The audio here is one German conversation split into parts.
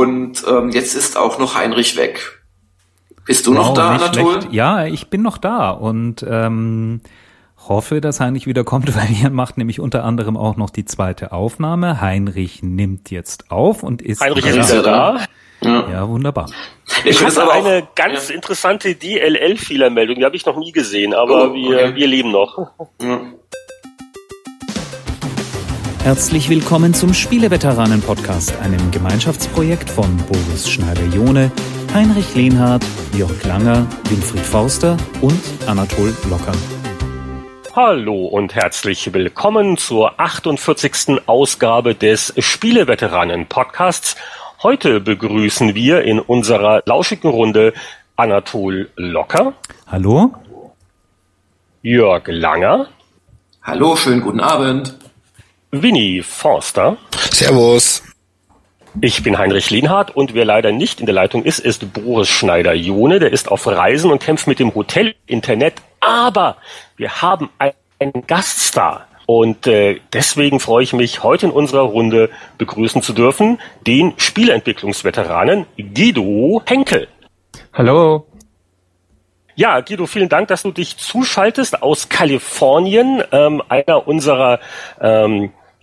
und ähm, jetzt ist auch noch Heinrich weg. Bist du wow, noch da, Anatol? Ja, ich bin noch da und ähm, hoffe, dass Heinrich wieder kommt, weil er macht nämlich unter anderem auch noch die zweite Aufnahme. Heinrich nimmt jetzt auf und ist Heinrich ist wieder da. Ja. ja, wunderbar. Ich, ich hatte eine ganz ja. interessante DLL-Fehlermeldung, die habe ich noch nie gesehen, aber oh, wir, okay. wir leben noch. Ja. Herzlich willkommen zum Spieleveteranen-Podcast, einem Gemeinschaftsprojekt von Boris Schneider-Jone, Heinrich Lehnhardt, Jörg Langer, Winfried Forster und Anatol Locker. Hallo und herzlich willkommen zur 48. Ausgabe des Spieleveteranen-Podcasts. Heute begrüßen wir in unserer lauschigen Runde Anatol Locker. Hallo. Jörg Langer. Hallo, schönen guten Abend. Winnie Forster. Servus. Ich bin Heinrich Lehnhardt und wer leider nicht in der Leitung ist, ist Boris Schneider-Jone. Der ist auf Reisen und kämpft mit dem Hotel-Internet. Aber wir haben einen Gaststar. Und äh, deswegen freue ich mich, heute in unserer Runde begrüßen zu dürfen, den Spieleentwicklungsveteranen Guido Henkel. Hallo. Ja, Guido, vielen Dank, dass du dich zuschaltest aus Kalifornien, ähm, einer unserer ähm,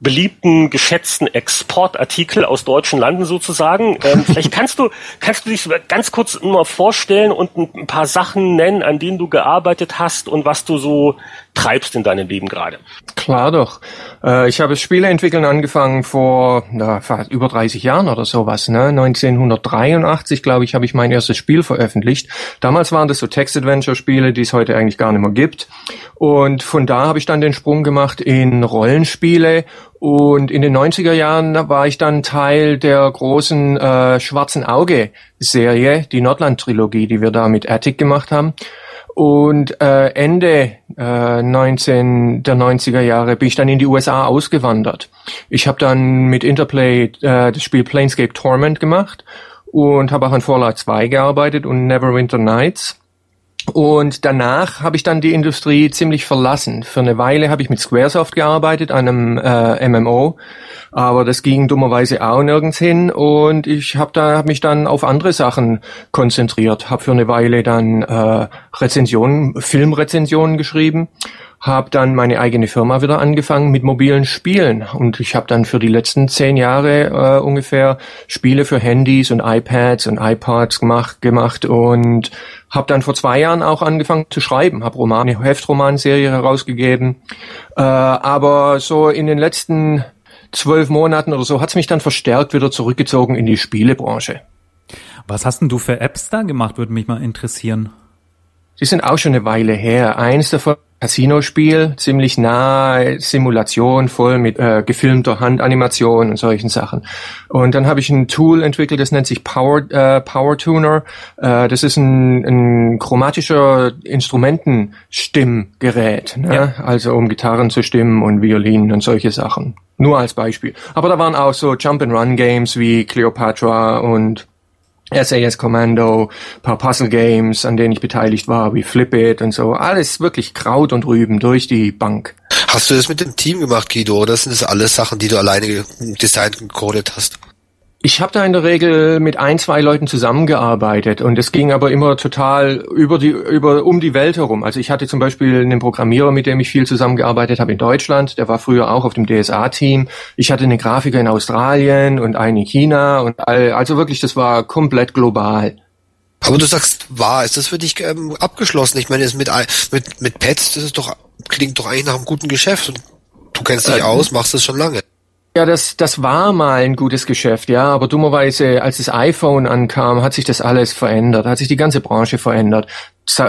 beliebten, geschätzten Exportartikel aus deutschen Landen sozusagen. Ähm, vielleicht kannst du, kannst du dich ganz kurz mal vorstellen und ein paar Sachen nennen, an denen du gearbeitet hast und was du so treibst in deinem Leben gerade. Klar doch. Äh, ich habe Spiele entwickeln angefangen vor na, über 30 Jahren oder sowas. Ne? 1983, glaube ich, habe ich mein erstes Spiel veröffentlicht. Damals waren das so Text-Adventure-Spiele, die es heute eigentlich gar nicht mehr gibt. Und von da habe ich dann den Sprung gemacht in Rollenspiele und in den 90er Jahren war ich dann Teil der großen äh, Schwarzen Auge-Serie, die Nordland-Trilogie, die wir da mit Attic gemacht haben. Und äh, Ende äh, 19 der 90er Jahre bin ich dann in die USA ausgewandert. Ich habe dann mit Interplay äh, das Spiel Planescape Torment gemacht und habe auch an Fallout 2 gearbeitet und Neverwinter Nights. Und danach habe ich dann die Industrie ziemlich verlassen. Für eine Weile habe ich mit Squaresoft gearbeitet, einem äh, MMO, aber das ging dummerweise auch nirgends hin. Und ich habe da hab mich dann auf andere Sachen konzentriert, habe für eine Weile dann äh, Rezensionen, Filmrezensionen geschrieben habe dann meine eigene Firma wieder angefangen mit mobilen Spielen und ich habe dann für die letzten zehn Jahre äh, ungefähr Spiele für Handys und iPads und iPods gemacht, gemacht und habe dann vor zwei Jahren auch angefangen zu schreiben, habe Romane, Heftromanserie herausgegeben, äh, aber so in den letzten zwölf Monaten oder so hat's mich dann verstärkt wieder zurückgezogen in die Spielebranche. Was hast denn du für Apps da gemacht, würde mich mal interessieren. Die sind auch schon eine Weile her. Eins davon Casino-Spiel, ziemlich nah Simulation, voll mit äh, gefilmter Handanimation und solchen Sachen. Und dann habe ich ein Tool entwickelt, das nennt sich Power, äh, Power Tuner. Äh, das ist ein, ein chromatischer Instrumentenstimmgerät, ne? Ja. also um Gitarren zu stimmen und Violinen und solche Sachen. Nur als Beispiel. Aber da waren auch so Jump-and-Run-Games wie Cleopatra und SAS Commando, paar Puzzle Games, an denen ich beteiligt war, wie Flip It und so. Alles wirklich Kraut und Rüben durch die Bank. Hast du das mit dem Team gemacht, Guido, oder sind das alles Sachen, die du alleine designt und gecodet hast? Ich habe da in der Regel mit ein, zwei Leuten zusammengearbeitet und es ging aber immer total über die, über, um die Welt herum. Also ich hatte zum Beispiel einen Programmierer, mit dem ich viel zusammengearbeitet habe in Deutschland, der war früher auch auf dem DSA-Team. Ich hatte einen Grafiker in Australien und einen in China und all, also wirklich, das war komplett global. Aber du sagst, war, ist das für dich ähm, abgeschlossen? Ich meine, mit, mit, mit Pets, das ist doch, klingt doch eigentlich nach einem guten Geschäft und du kennst dich äh, aus, machst es schon lange. Ja, das, das war mal ein gutes Geschäft, ja, aber dummerweise, als das iPhone ankam, hat sich das alles verändert, hat sich die ganze Branche verändert.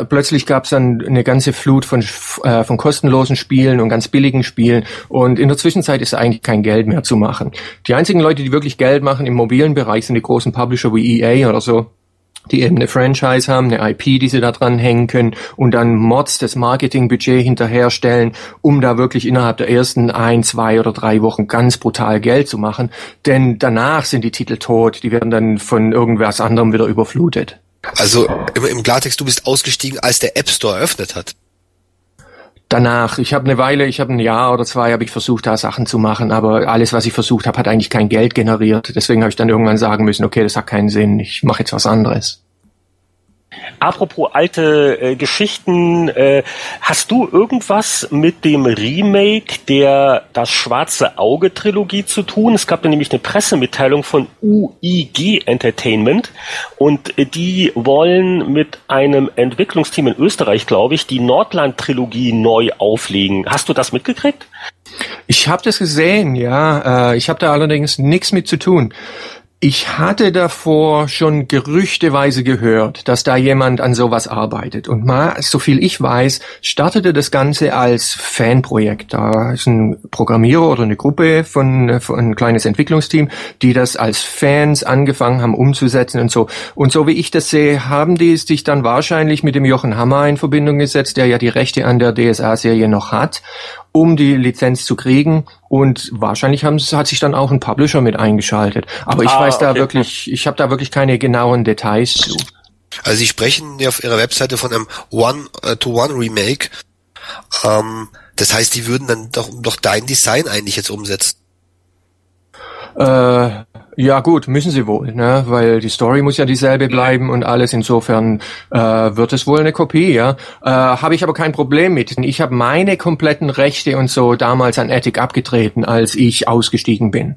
Plötzlich gab es dann eine ganze Flut von, äh, von kostenlosen Spielen und ganz billigen Spielen und in der Zwischenzeit ist eigentlich kein Geld mehr zu machen. Die einzigen Leute, die wirklich Geld machen im mobilen Bereich, sind die großen Publisher wie EA oder so die eben eine Franchise haben, eine IP, die sie da dran hängen können und dann Mods das Marketingbudget hinterherstellen, um da wirklich innerhalb der ersten ein, zwei oder drei Wochen ganz brutal Geld zu machen. Denn danach sind die Titel tot, die werden dann von irgendwas anderem wieder überflutet. Also im, im Klartext, du bist ausgestiegen, als der App Store eröffnet hat. Danach. Ich habe eine Weile, ich habe ein Jahr oder zwei, habe ich versucht, da Sachen zu machen, aber alles, was ich versucht habe, hat eigentlich kein Geld generiert. Deswegen habe ich dann irgendwann sagen müssen, okay, das hat keinen Sinn, ich mache jetzt was anderes. Apropos alte äh, Geschichten, äh, hast du irgendwas mit dem Remake der Das Schwarze Auge Trilogie zu tun? Es gab da nämlich eine Pressemitteilung von UIG Entertainment und äh, die wollen mit einem Entwicklungsteam in Österreich, glaube ich, die Nordland Trilogie neu auflegen. Hast du das mitgekriegt? Ich habe das gesehen, ja. Äh, ich habe da allerdings nichts mit zu tun. Ich hatte davor schon gerüchteweise gehört, dass da jemand an sowas arbeitet. Und mal, so viel ich weiß, startete das Ganze als Fanprojekt. Da ist ein Programmierer oder eine Gruppe von, von ein kleines Entwicklungsteam, die das als Fans angefangen haben umzusetzen und so. Und so wie ich das sehe, haben die sich dann wahrscheinlich mit dem Jochen Hammer in Verbindung gesetzt, der ja die Rechte an der DSA-Serie noch hat um die Lizenz zu kriegen. Und wahrscheinlich haben, hat sich dann auch ein Publisher mit eingeschaltet. Aber ich ah, weiß da okay. wirklich, ich habe da wirklich keine genauen Details zu. Also Sie sprechen ja auf Ihrer Webseite von einem One-to-One-Remake. Ähm, das heißt, die würden dann doch, doch dein Design eigentlich jetzt umsetzen. Äh, ja gut, müssen sie wohl, ne? weil die Story muss ja dieselbe bleiben und alles. Insofern äh, wird es wohl eine Kopie, ja. Äh, habe ich aber kein Problem mit. Ich habe meine kompletten Rechte und so damals an Attic abgetreten, als ich ausgestiegen bin.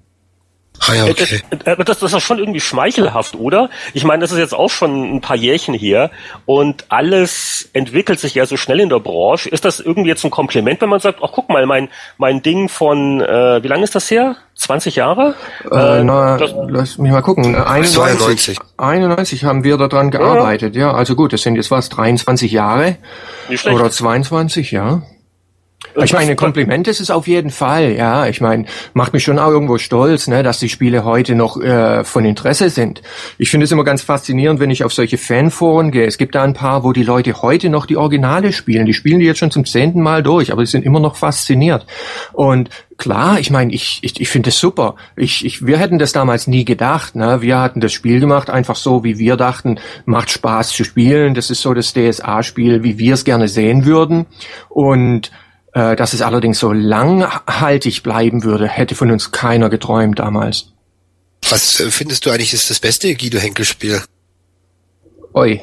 Ah ja, okay. Das, das, das ist schon irgendwie schmeichelhaft, oder? Ich meine, das ist jetzt auch schon ein paar Jährchen her und alles entwickelt sich ja so schnell in der Branche. Ist das irgendwie jetzt ein Kompliment, wenn man sagt, ach guck mal, mein, mein Ding von, äh, wie lange ist das her? 20 Jahre? Äh, äh, na, lass mich mal gucken. 91, 92. 91 haben wir daran gearbeitet, ja. ja. Also gut, das sind jetzt was, 23 Jahre? Oder 22, ja. Ich meine, Kompliment ist es auf jeden Fall, ja. Ich meine, macht mich schon auch irgendwo stolz, ne, dass die Spiele heute noch äh, von Interesse sind. Ich finde es immer ganz faszinierend, wenn ich auf solche Fanforen gehe. Es gibt da ein paar, wo die Leute heute noch die Originale spielen. Die spielen die jetzt schon zum zehnten Mal durch, aber sie sind immer noch fasziniert. Und klar, ich meine, ich, ich, ich finde es super. Ich, ich, wir hätten das damals nie gedacht. Ne? Wir hatten das Spiel gemacht, einfach so, wie wir dachten, macht Spaß zu spielen. Das ist so das DSA-Spiel, wie wir es gerne sehen würden. Und äh, dass es allerdings so langhaltig bleiben würde, hätte von uns keiner geträumt damals. Was äh, findest du eigentlich ist das beste Guido-Henkel-Spiel? Oi.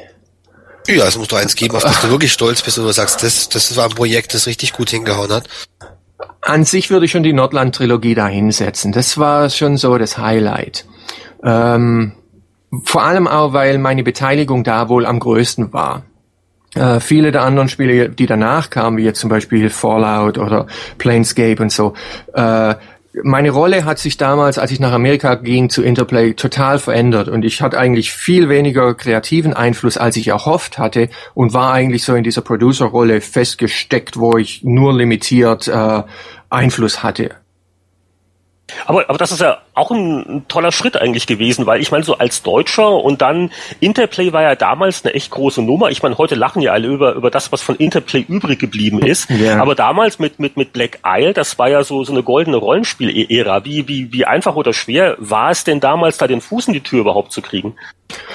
Ja, es muss doch eins geben, auf das du wirklich stolz bist und du sagst, das, das war ein Projekt, das richtig gut hingehauen hat. An sich würde ich schon die Nordland-Trilogie da hinsetzen. Das war schon so das Highlight. Ähm, vor allem auch, weil meine Beteiligung da wohl am größten war. Äh, viele der anderen Spiele, die danach kamen, wie jetzt zum Beispiel Fallout oder Planescape und so, äh, meine Rolle hat sich damals, als ich nach Amerika ging zu Interplay, total verändert und ich hatte eigentlich viel weniger kreativen Einfluss, als ich erhofft hatte und war eigentlich so in dieser Producer-Rolle festgesteckt, wo ich nur limitiert äh, Einfluss hatte. Aber, aber das ist ja auch ein, ein toller Schritt eigentlich gewesen, weil ich meine, so als Deutscher und dann Interplay war ja damals eine echt große Nummer. Ich meine, heute lachen ja alle über, über das, was von Interplay übrig geblieben ist. Ja. Aber damals mit, mit, mit Black Isle, das war ja so, so eine goldene Rollenspiel-Ära. Wie, wie, wie einfach oder schwer war es denn damals, da den Fuß in die Tür überhaupt zu kriegen?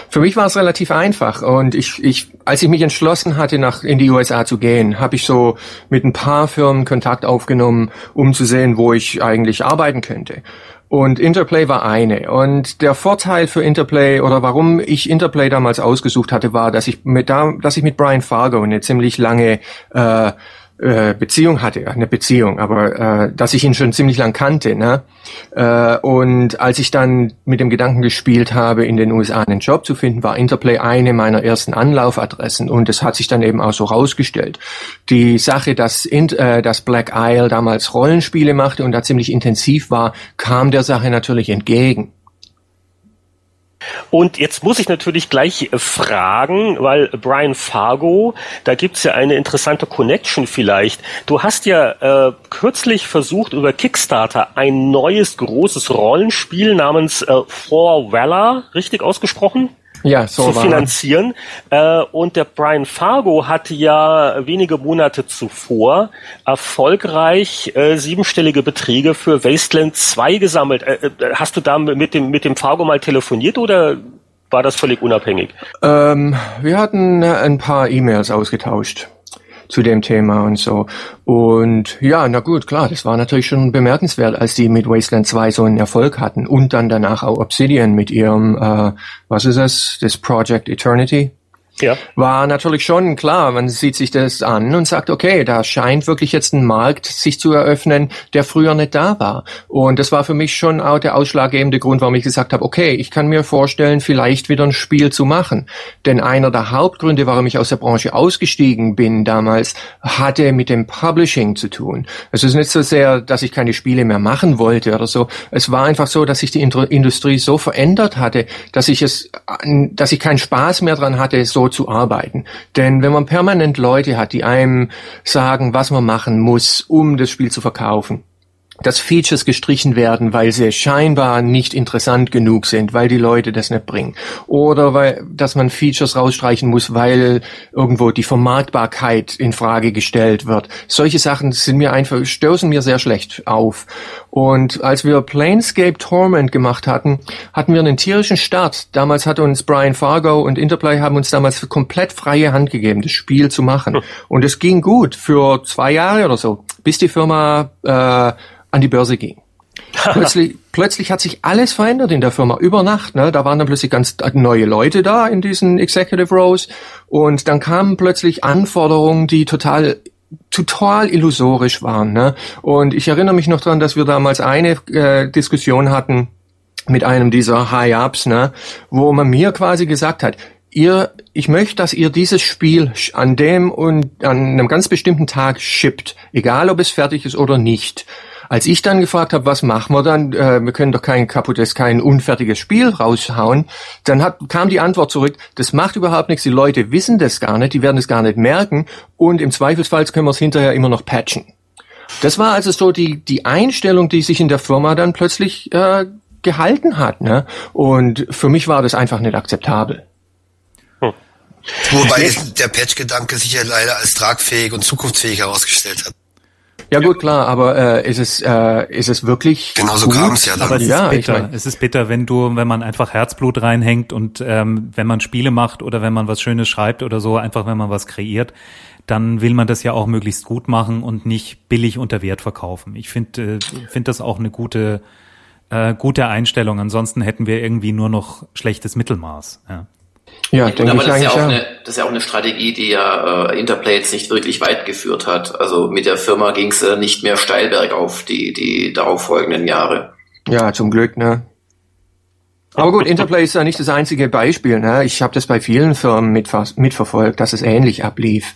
Für mich war es relativ einfach und ich, ich, als ich mich entschlossen hatte, nach in die USA zu gehen, habe ich so mit ein paar Firmen Kontakt aufgenommen, um zu sehen, wo ich eigentlich arbeiten könnte. Und Interplay war eine. Und der Vorteil für Interplay oder warum ich Interplay damals ausgesucht hatte, war, dass ich mit, da, dass ich mit Brian Fargo eine ziemlich lange äh, äh, Beziehung hatte, eine Beziehung, aber äh, dass ich ihn schon ziemlich lang kannte. Ne? Äh, und als ich dann mit dem Gedanken gespielt habe, in den USA einen Job zu finden, war Interplay eine meiner ersten Anlaufadressen und es hat sich dann eben auch so rausgestellt. Die Sache, dass, in, äh, dass Black Isle damals Rollenspiele machte und da ziemlich intensiv war, kam der Sache natürlich entgegen. Und jetzt muss ich natürlich gleich äh, fragen, weil Brian Fargo, da gibt's ja eine interessante Connection vielleicht. Du hast ja äh, kürzlich versucht, über Kickstarter ein neues großes Rollenspiel namens äh, For Valor, richtig ausgesprochen? Ja, so zu finanzieren. Äh, und der Brian Fargo hatte ja wenige Monate zuvor erfolgreich äh, siebenstellige Beträge für Wasteland 2 gesammelt. Äh, äh, hast du da mit dem, mit dem Fargo mal telefoniert oder war das völlig unabhängig? Ähm, wir hatten ein paar E-Mails ausgetauscht. Zu dem Thema und so. Und ja, na gut, klar, das war natürlich schon bemerkenswert, als die mit Wasteland 2 so einen Erfolg hatten und dann danach auch Obsidian mit ihrem, äh, was ist es, das Project Eternity ja. war natürlich schon klar, man sieht sich das an und sagt, okay, da scheint wirklich jetzt ein Markt sich zu eröffnen, der früher nicht da war. Und das war für mich schon auch der ausschlaggebende Grund, warum ich gesagt habe, okay, ich kann mir vorstellen, vielleicht wieder ein Spiel zu machen. Denn einer der Hauptgründe, warum ich aus der Branche ausgestiegen bin damals, hatte mit dem Publishing zu tun. Es ist nicht so sehr, dass ich keine Spiele mehr machen wollte oder so. Es war einfach so, dass sich die Industrie so verändert hatte, dass ich es, dass ich keinen Spaß mehr dran hatte, so zu arbeiten. Denn wenn man permanent Leute hat, die einem sagen, was man machen muss, um das Spiel zu verkaufen, dass Features gestrichen werden, weil sie scheinbar nicht interessant genug sind, weil die Leute das nicht bringen. Oder weil, dass man Features rausstreichen muss, weil irgendwo die Vermarktbarkeit in Frage gestellt wird. Solche Sachen sind mir einfach, stoßen mir sehr schlecht auf. Und als wir Planescape Torment gemacht hatten, hatten wir einen tierischen Start. Damals hat uns Brian Fargo und Interplay haben uns damals komplett freie Hand gegeben, das Spiel zu machen. Hm. Und es ging gut für zwei Jahre oder so, bis die Firma äh, an die Börse ging. plötzlich, plötzlich hat sich alles verändert in der Firma über Nacht. Ne? Da waren dann plötzlich ganz neue Leute da in diesen Executive Rows und dann kamen plötzlich Anforderungen, die total total illusorisch waren. Ne? Und ich erinnere mich noch dran, dass wir damals eine äh, Diskussion hatten mit einem dieser High-Ups, ne? wo man mir quasi gesagt hat, ihr, ich möchte, dass ihr dieses Spiel an dem und an einem ganz bestimmten Tag shippt, egal ob es fertig ist oder nicht. Als ich dann gefragt habe, was machen wir dann, äh, wir können doch kein kaputtes, kein unfertiges Spiel raushauen, dann hat, kam die Antwort zurück, das macht überhaupt nichts, die Leute wissen das gar nicht, die werden es gar nicht merken und im Zweifelsfall können wir es hinterher immer noch patchen. Das war also so die, die Einstellung, die sich in der Firma dann plötzlich äh, gehalten hat. Ne? Und für mich war das einfach nicht akzeptabel. Wobei der Patch-Gedanke sich ja leider als tragfähig und zukunftsfähig herausgestellt hat. Ja gut, klar, aber äh, ist es äh, ist es wirklich Genau so kam es ja dann. Aber es ja, ist bitter. Ich mein, es ist bitter, wenn du, wenn man einfach Herzblut reinhängt und ähm, wenn man Spiele macht oder wenn man was Schönes schreibt oder so, einfach wenn man was kreiert, dann will man das ja auch möglichst gut machen und nicht billig unter Wert verkaufen. Ich finde äh, finde das auch eine gute äh, gute Einstellung. Ansonsten hätten wir irgendwie nur noch schlechtes Mittelmaß. Ja. Ja, denke aber ich das, ist ja auch eine, das ist ja auch eine Strategie, die ja äh, Interplay jetzt nicht wirklich weit geführt hat. Also mit der Firma ging es äh, nicht mehr steil bergauf die, die darauffolgenden Jahre. Ja, zum Glück, ne? Aber gut, Interplay ist ja nicht das einzige Beispiel. Ne? Ich habe das bei vielen Firmen mitverfolgt, dass es ähnlich ablief.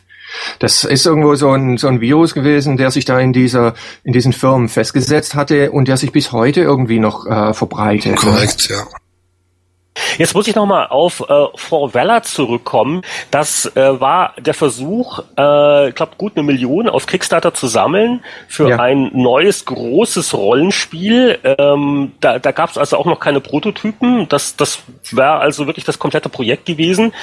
Das ist irgendwo so ein, so ein Virus gewesen, der sich da in dieser in diesen Firmen festgesetzt hatte und der sich bis heute irgendwie noch äh, verbreitet. Ne? Korrekt, ne? ja. Jetzt muss ich nochmal auf äh, For Valor zurückkommen. Das äh, war der Versuch, äh, ich glaube, gut eine Million auf Kickstarter zu sammeln für ja. ein neues, großes Rollenspiel. Ähm, da da gab es also auch noch keine Prototypen. Das, das wäre also wirklich das komplette Projekt gewesen.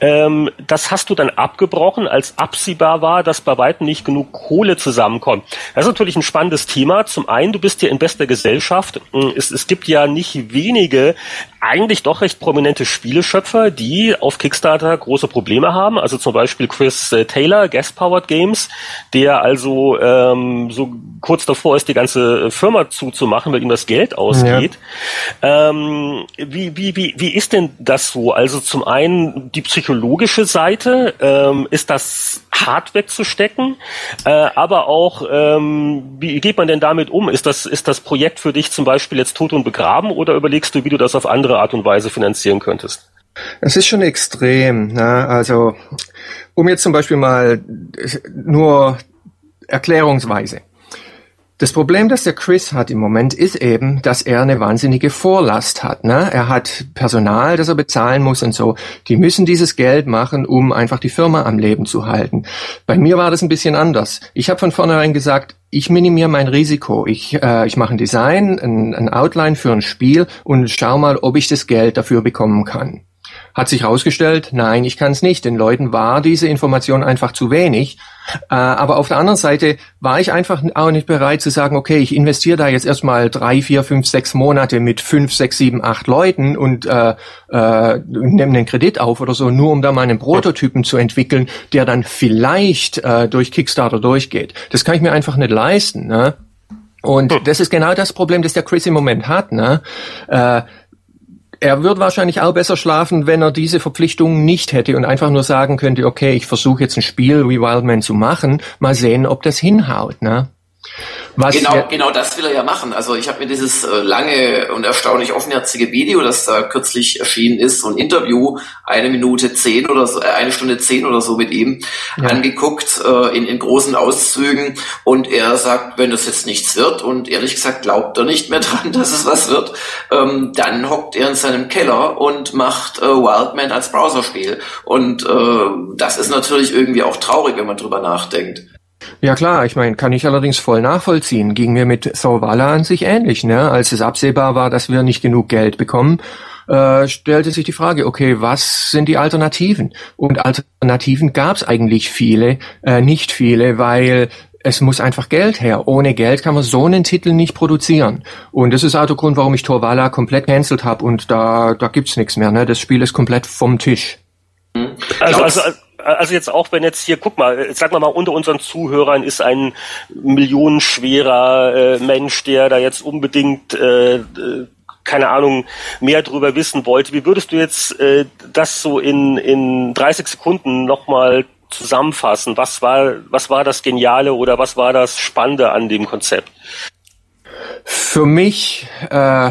Ähm, das hast du dann abgebrochen, als absehbar war, dass bei weitem nicht genug Kohle zusammenkommt. Das ist natürlich ein spannendes Thema. Zum einen, du bist hier in bester Gesellschaft. Es, es gibt ja nicht wenige eigentlich doch recht prominente Spieleschöpfer, die auf Kickstarter große Probleme haben. Also zum Beispiel Chris äh, Taylor, Gas Powered Games, der also ähm, so kurz davor ist, die ganze Firma zuzumachen, weil ihm das Geld ausgeht. Ja. Ähm, wie, wie, wie, wie ist denn das so? Also zum einen die psychologische Seite, ähm, ist das hart wegzustecken, äh, aber auch, ähm, wie geht man denn damit um? Ist das, ist das Projekt für dich zum Beispiel jetzt tot und begraben oder überlegst du, wie du das auf andere Art und Weise finanzieren könntest? Es ist schon extrem. Ne? Also, um jetzt zum Beispiel mal nur erklärungsweise. Das Problem, das der Chris hat im Moment, ist eben, dass er eine wahnsinnige Vorlast hat. Ne? Er hat Personal, das er bezahlen muss und so. Die müssen dieses Geld machen, um einfach die Firma am Leben zu halten. Bei mir war das ein bisschen anders. Ich habe von vornherein gesagt, ich minimiere mein Risiko. Ich, äh, ich mache ein Design, ein, ein Outline für ein Spiel und schau mal, ob ich das Geld dafür bekommen kann. Hat sich herausgestellt, nein, ich kann es nicht. Den Leuten war diese Information einfach zu wenig. Äh, aber auf der anderen Seite war ich einfach auch nicht bereit zu sagen, okay, ich investiere da jetzt erstmal drei, vier, fünf, sechs Monate mit fünf, sechs, sieben, acht Leuten und äh, äh, nehme einen Kredit auf oder so, nur um da mal einen Prototypen zu entwickeln, der dann vielleicht äh, durch Kickstarter durchgeht. Das kann ich mir einfach nicht leisten. Ne? Und hm. das ist genau das Problem, das der Chris im Moment hat. Ne? Äh, er wird wahrscheinlich auch besser schlafen, wenn er diese Verpflichtungen nicht hätte und einfach nur sagen könnte, okay, ich versuche jetzt ein Spiel wie Wildman zu machen, mal sehen, ob das hinhaut. Ne? Was genau, genau das will er ja machen. Also ich habe mir dieses äh, lange und erstaunlich offenherzige Video, das da kürzlich erschienen ist, so ein Interview, eine Minute zehn oder so, äh, eine Stunde zehn oder so mit ihm, ja. angeguckt äh, in, in großen Auszügen. Und er sagt, wenn das jetzt nichts wird, und ehrlich gesagt glaubt er nicht mehr dran, dass es was wird, ähm, dann hockt er in seinem Keller und macht äh, Wildman als Browserspiel. Und äh, das ist natürlich irgendwie auch traurig, wenn man drüber nachdenkt. Ja klar, ich meine, kann ich allerdings voll nachvollziehen. Ging mir mit Sorvala an sich ähnlich, ne? Als es absehbar war, dass wir nicht genug Geld bekommen, äh, stellte sich die Frage, okay, was sind die Alternativen? Und Alternativen gab es eigentlich viele, äh, nicht viele, weil es muss einfach Geld her. Ohne Geld kann man so einen Titel nicht produzieren. Und das ist auch der Grund, warum ich Torvala komplett cancelt habe und da, da gibt's nichts mehr. Ne? Das Spiel ist komplett vom Tisch. Also, also, also jetzt auch, wenn jetzt hier, guck mal, sagen wir mal, unter unseren Zuhörern ist ein millionenschwerer äh, Mensch, der da jetzt unbedingt äh, äh keine Ahnung, mehr drüber wissen wollte. Wie würdest du jetzt äh, das so in, in 30 Sekunden nochmal zusammenfassen? Was war, was war das Geniale oder was war das Spannende an dem Konzept? Für mich äh,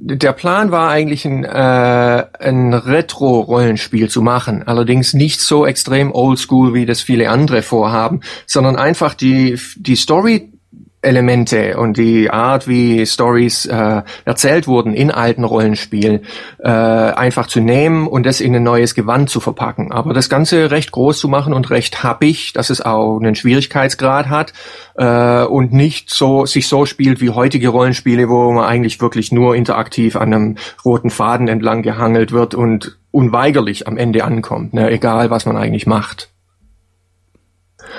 der Plan war eigentlich ein, äh, ein Retro-Rollenspiel zu machen, allerdings nicht so extrem oldschool, wie das viele andere vorhaben, sondern einfach die, die Story Elemente und die Art, wie Stories äh, erzählt wurden in alten Rollenspielen, äh, einfach zu nehmen und das in ein neues Gewand zu verpacken. Aber das Ganze recht groß zu machen und recht happig, dass es auch einen Schwierigkeitsgrad hat äh, und nicht so sich so spielt wie heutige Rollenspiele, wo man eigentlich wirklich nur interaktiv an einem roten Faden entlang gehangelt wird und unweigerlich am Ende ankommt, ne? egal was man eigentlich macht.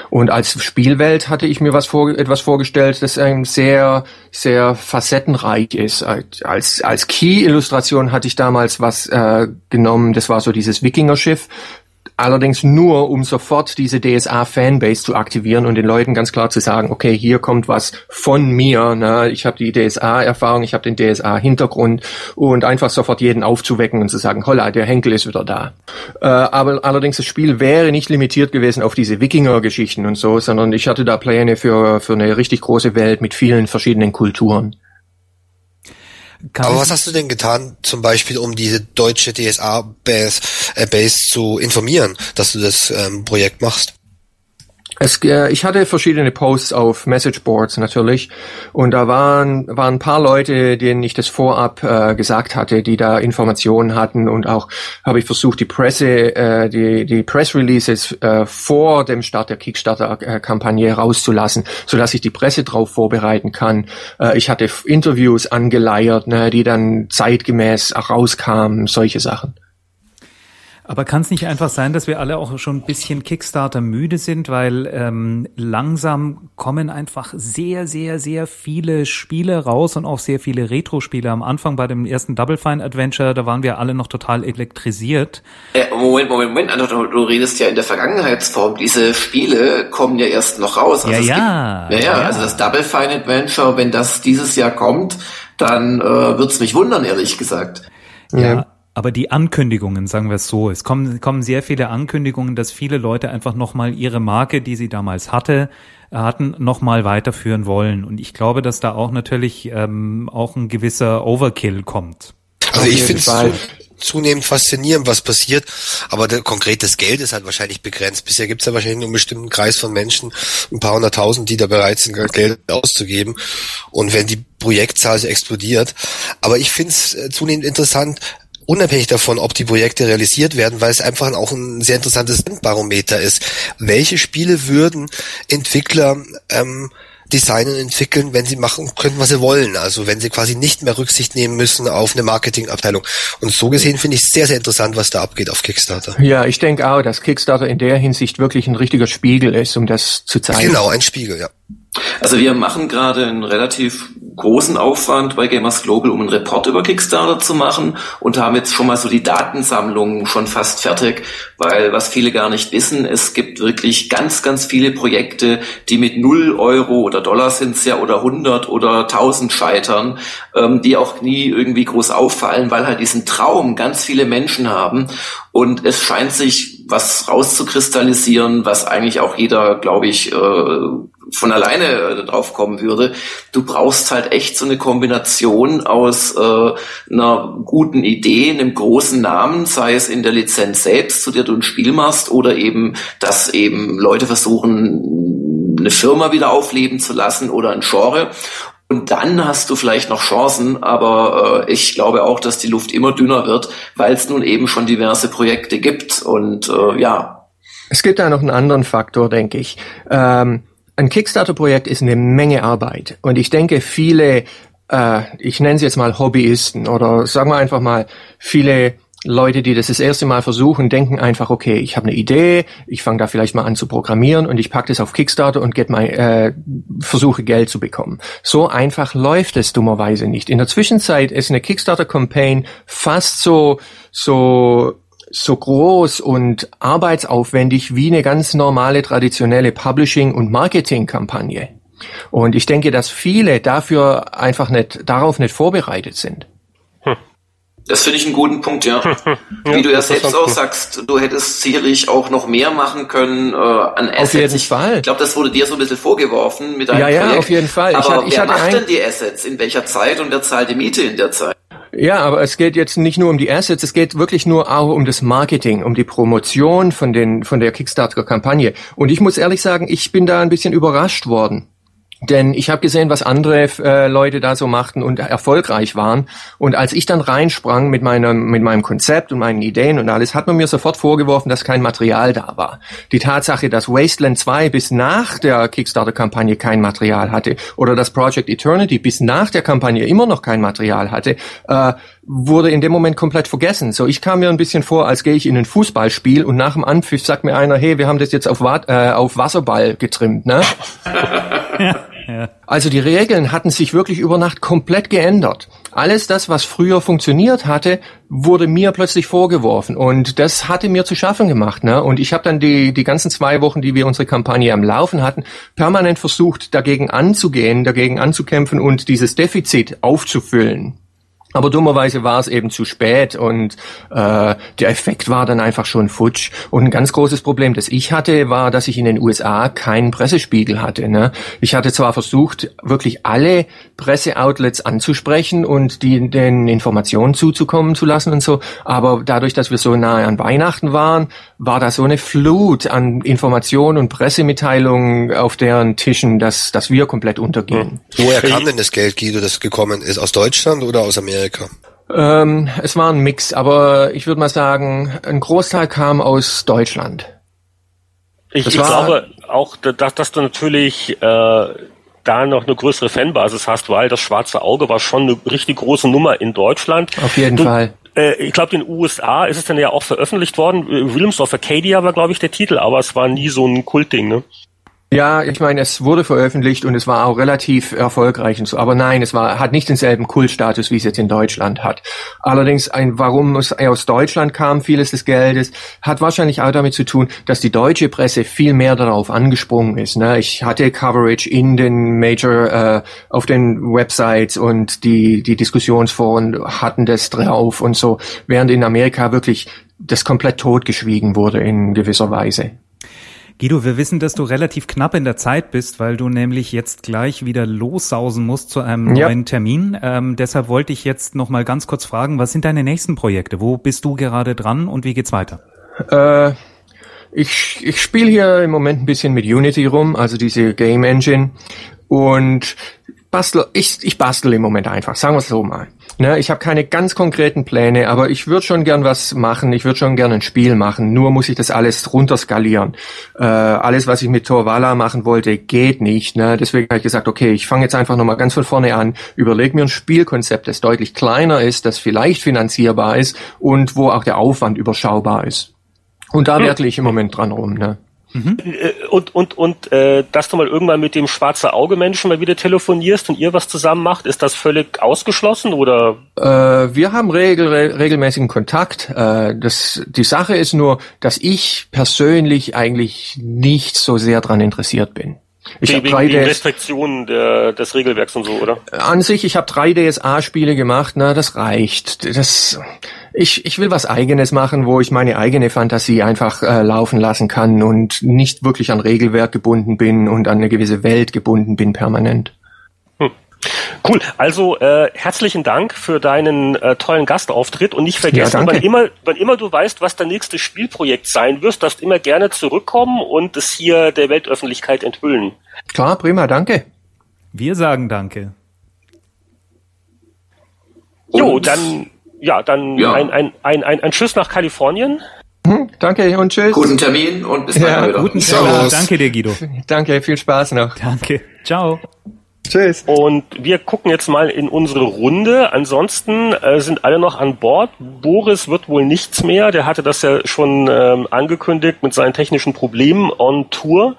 Und als Spielwelt hatte ich mir was vor, etwas vorgestellt, das ähm, sehr, sehr facettenreich ist. Als, als Key-Illustration hatte ich damals was äh, genommen, das war so dieses Wikinger-Schiff, Allerdings nur, um sofort diese DSA-Fanbase zu aktivieren und den Leuten ganz klar zu sagen, okay, hier kommt was von mir, ne? ich habe die DSA-Erfahrung, ich habe den DSA-Hintergrund und einfach sofort jeden aufzuwecken und zu sagen, holla, der Henkel ist wieder da. Äh, aber allerdings das Spiel wäre nicht limitiert gewesen auf diese Wikinger-Geschichten und so, sondern ich hatte da Pläne für, für eine richtig große Welt mit vielen verschiedenen Kulturen. Kann Aber was hast du denn getan, zum Beispiel, um diese deutsche DSA-Base äh, Base zu informieren, dass du das ähm, Projekt machst? Es, äh, ich hatte verschiedene Posts auf Messageboards natürlich und da waren, waren ein paar Leute, denen ich das vorab äh, gesagt hatte, die da Informationen hatten und auch habe ich versucht, die Presse, äh, die, die Press Releases äh, vor dem Start der Kickstarter-Kampagne rauszulassen, sodass ich die Presse darauf vorbereiten kann. Äh, ich hatte Interviews angeleiert, ne, die dann zeitgemäß rauskamen, solche Sachen. Aber kann es nicht einfach sein, dass wir alle auch schon ein bisschen Kickstarter müde sind, weil ähm, langsam kommen einfach sehr, sehr, sehr viele Spiele raus und auch sehr viele Retro-Spiele. Am Anfang bei dem ersten Double Fine Adventure, da waren wir alle noch total elektrisiert. Äh, Moment, Moment, Moment, du, du, redest ja in der Vergangenheitsform. Diese Spiele kommen ja erst noch raus. Also ja, ja, gibt, ja, ja, also das Double Fine Adventure, wenn das dieses Jahr kommt, dann äh, wird's mich wundern, ehrlich gesagt. Ja. Aber die Ankündigungen, sagen wir es so, es kommen, kommen sehr viele Ankündigungen, dass viele Leute einfach nochmal ihre Marke, die sie damals hatte, hatten, nochmal weiterführen wollen. Und ich glaube, dass da auch natürlich ähm, auch ein gewisser Overkill kommt. Also ich finde es zunehmend faszinierend, was passiert, aber der, konkret das Geld ist halt wahrscheinlich begrenzt. Bisher gibt es ja wahrscheinlich nur einen bestimmten Kreis von Menschen, ein paar hunderttausend, die da bereit sind, Geld auszugeben. Und wenn die Projektzahl explodiert. Aber ich finde es äh, zunehmend interessant, unabhängig davon, ob die Projekte realisiert werden, weil es einfach auch ein sehr interessantes Barometer ist. Welche Spiele würden Entwickler ähm, designen, entwickeln, wenn sie machen können, was sie wollen. Also wenn sie quasi nicht mehr Rücksicht nehmen müssen auf eine Marketingabteilung. Und so gesehen finde ich es sehr, sehr interessant, was da abgeht auf Kickstarter. Ja, ich denke auch, dass Kickstarter in der Hinsicht wirklich ein richtiger Spiegel ist, um das zu zeigen. Genau, ein Spiegel, ja. Also wir machen gerade einen relativ großen Aufwand bei Gamers Global, um einen Report über Kickstarter zu machen und haben jetzt schon mal so die Datensammlung schon fast fertig, weil was viele gar nicht wissen, es gibt wirklich ganz, ganz viele Projekte, die mit null Euro oder Dollar sind es ja oder 100 oder 1000 scheitern, ähm, die auch nie irgendwie groß auffallen, weil halt diesen Traum ganz viele Menschen haben. Und es scheint sich was rauszukristallisieren, was eigentlich auch jeder, glaube ich, äh, von alleine äh, drauf kommen würde. Du brauchst halt echt so eine Kombination aus äh, einer guten Idee, einem großen Namen, sei es in der Lizenz selbst, zu der du ein Spiel machst, oder eben, dass eben Leute versuchen, eine Firma wieder aufleben zu lassen oder ein Genre. Und dann hast du vielleicht noch Chancen, aber äh, ich glaube auch, dass die Luft immer dünner wird, weil es nun eben schon diverse Projekte gibt. Und äh, ja. Es gibt da noch einen anderen Faktor, denke ich. Ähm, ein Kickstarter-Projekt ist eine Menge Arbeit. Und ich denke, viele, äh, ich nenne sie jetzt mal Hobbyisten oder sagen wir einfach mal, viele Leute, die das das erste Mal versuchen, denken einfach, okay, ich habe eine Idee, ich fange da vielleicht mal an zu programmieren und ich packe das auf Kickstarter und get mein, äh, versuche Geld zu bekommen. So einfach läuft es dummerweise nicht. In der Zwischenzeit ist eine Kickstarter-Campaign fast so so so groß und arbeitsaufwendig wie eine ganz normale traditionelle Publishing- und Marketingkampagne. Und ich denke, dass viele dafür einfach nicht, darauf nicht vorbereitet sind. Das finde ich einen guten Punkt, ja. Wie du ja selbst auch sagst, du hättest sicherlich auch noch mehr machen können äh, an Assets. Auf jeden Fall. Ich glaube, das wurde dir so ein bisschen vorgeworfen mit deinem ja, Projekt. Ja, auf jeden Fall. Aber ich hatte, ich wer macht denn die Assets? In welcher Zeit und wer zahlt die Miete in der Zeit? Ja, aber es geht jetzt nicht nur um die Assets, es geht wirklich nur auch um das Marketing, um die Promotion von den von der Kickstarter-Kampagne. Und ich muss ehrlich sagen, ich bin da ein bisschen überrascht worden. Denn ich habe gesehen, was andere äh, Leute da so machten und erfolgreich waren. Und als ich dann reinsprang mit meinem, mit meinem Konzept und meinen Ideen und alles, hat man mir sofort vorgeworfen, dass kein Material da war. Die Tatsache, dass Wasteland 2 bis nach der Kickstarter-Kampagne kein Material hatte oder dass Project Eternity bis nach der Kampagne immer noch kein Material hatte, äh, wurde in dem Moment komplett vergessen. So, ich kam mir ein bisschen vor, als gehe ich in ein Fußballspiel und nach dem Anpfiff sagt mir einer, hey, wir haben das jetzt auf, äh, auf Wasserball getrimmt, ne? Also die Regeln hatten sich wirklich über Nacht komplett geändert. Alles das, was früher funktioniert hatte, wurde mir plötzlich vorgeworfen und das hatte mir zu schaffen gemacht. Ne? Und ich habe dann die, die ganzen zwei Wochen, die wir unsere Kampagne am Laufen hatten, permanent versucht, dagegen anzugehen, dagegen anzukämpfen und dieses Defizit aufzufüllen. Aber dummerweise war es eben zu spät und äh, der Effekt war dann einfach schon futsch. Und ein ganz großes Problem, das ich hatte, war, dass ich in den USA keinen Pressespiegel hatte. Ne? Ich hatte zwar versucht, wirklich alle Presseoutlets anzusprechen und die den Informationen zuzukommen zu lassen und so, aber dadurch, dass wir so nahe an Weihnachten waren, war da so eine Flut an Informationen und Pressemitteilungen auf deren Tischen, dass, dass wir komplett untergehen. Woher kam denn das Geld, Guido, das gekommen ist? Aus Deutschland oder aus Amerika? Amerika? Ähm, es war ein Mix, aber ich würde mal sagen, ein Großteil kam aus Deutschland. Ich, ich glaube auch, dass, dass du natürlich äh, da noch eine größere Fanbasis hast, weil das Schwarze Auge war schon eine richtig große Nummer in Deutschland. Auf jeden du, Fall. Äh, ich glaube, in den USA ist es dann ja auch veröffentlicht worden. Williams of Acadia war, glaube ich, der Titel, aber es war nie so ein Kultding, ne? Ja, ich meine, es wurde veröffentlicht und es war auch relativ erfolgreich und so. Aber nein, es war, hat nicht denselben Kultstatus, wie es jetzt in Deutschland hat. Allerdings, ein, warum es aus Deutschland kam, vieles des Geldes, hat wahrscheinlich auch damit zu tun, dass die deutsche Presse viel mehr darauf angesprungen ist. Ne? Ich hatte Coverage in den Major, äh, auf den Websites und die, die Diskussionsforen hatten das drauf und so, während in Amerika wirklich das komplett totgeschwiegen wurde in gewisser Weise. Guido, wir wissen, dass du relativ knapp in der Zeit bist, weil du nämlich jetzt gleich wieder lossausen musst zu einem ja. neuen Termin. Ähm, deshalb wollte ich jetzt noch mal ganz kurz fragen, was sind deine nächsten Projekte? Wo bist du gerade dran und wie geht's weiter? Äh, ich ich spiele hier im Moment ein bisschen mit Unity rum, also diese Game Engine und bastel, ich, ich bastel im Moment einfach, sagen wir es so mal. Ne, ich habe keine ganz konkreten Pläne, aber ich würde schon gern was machen. Ich würde schon gern ein Spiel machen. Nur muss ich das alles runterskalieren. Äh, alles, was ich mit Torvala machen wollte, geht nicht. Ne? Deswegen habe ich gesagt, okay, ich fange jetzt einfach nochmal ganz von vorne an, überlege mir ein Spielkonzept, das deutlich kleiner ist, das vielleicht finanzierbar ist und wo auch der Aufwand überschaubar ist. Und da hm. werkle ich im Moment dran rum. Ne? Mhm. Und, und, und äh, dass du mal irgendwann mit dem schwarze Auge Menschen mal wieder telefonierst und ihr was zusammen macht, ist das völlig ausgeschlossen oder? Äh, wir haben regel, regelmäßigen Kontakt. Äh, das, die Sache ist nur, dass ich persönlich eigentlich nicht so sehr dran interessiert bin. Ich habe drei DS Restriktionen der, des Regelwerks und so, oder? An sich, ich habe drei DSA-Spiele gemacht, na, das reicht. Das, ich, ich will was Eigenes machen, wo ich meine eigene Fantasie einfach äh, laufen lassen kann und nicht wirklich an Regelwerk gebunden bin und an eine gewisse Welt gebunden bin permanent. Cool. Also äh, herzlichen Dank für deinen äh, tollen Gastauftritt und nicht vergessen, ja, wann immer, wann immer du weißt, was dein nächstes Spielprojekt sein wirst, darfst immer gerne zurückkommen und es hier der Weltöffentlichkeit enthüllen. Klar, prima, danke. Wir sagen danke. Jo, dann ja, dann ja. Ein, ein, ein, ein, ein Tschüss nach Kalifornien. Hm, danke und tschüss. Guten Termin und bis ja, dann wieder. Guten Tag. Danke dir, Guido. Danke, viel Spaß noch. Danke. Ciao. Tschüss. Und wir gucken jetzt mal in unsere Runde. Ansonsten äh, sind alle noch an Bord. Boris wird wohl nichts mehr. Der hatte das ja schon ähm, angekündigt mit seinen technischen Problemen on Tour.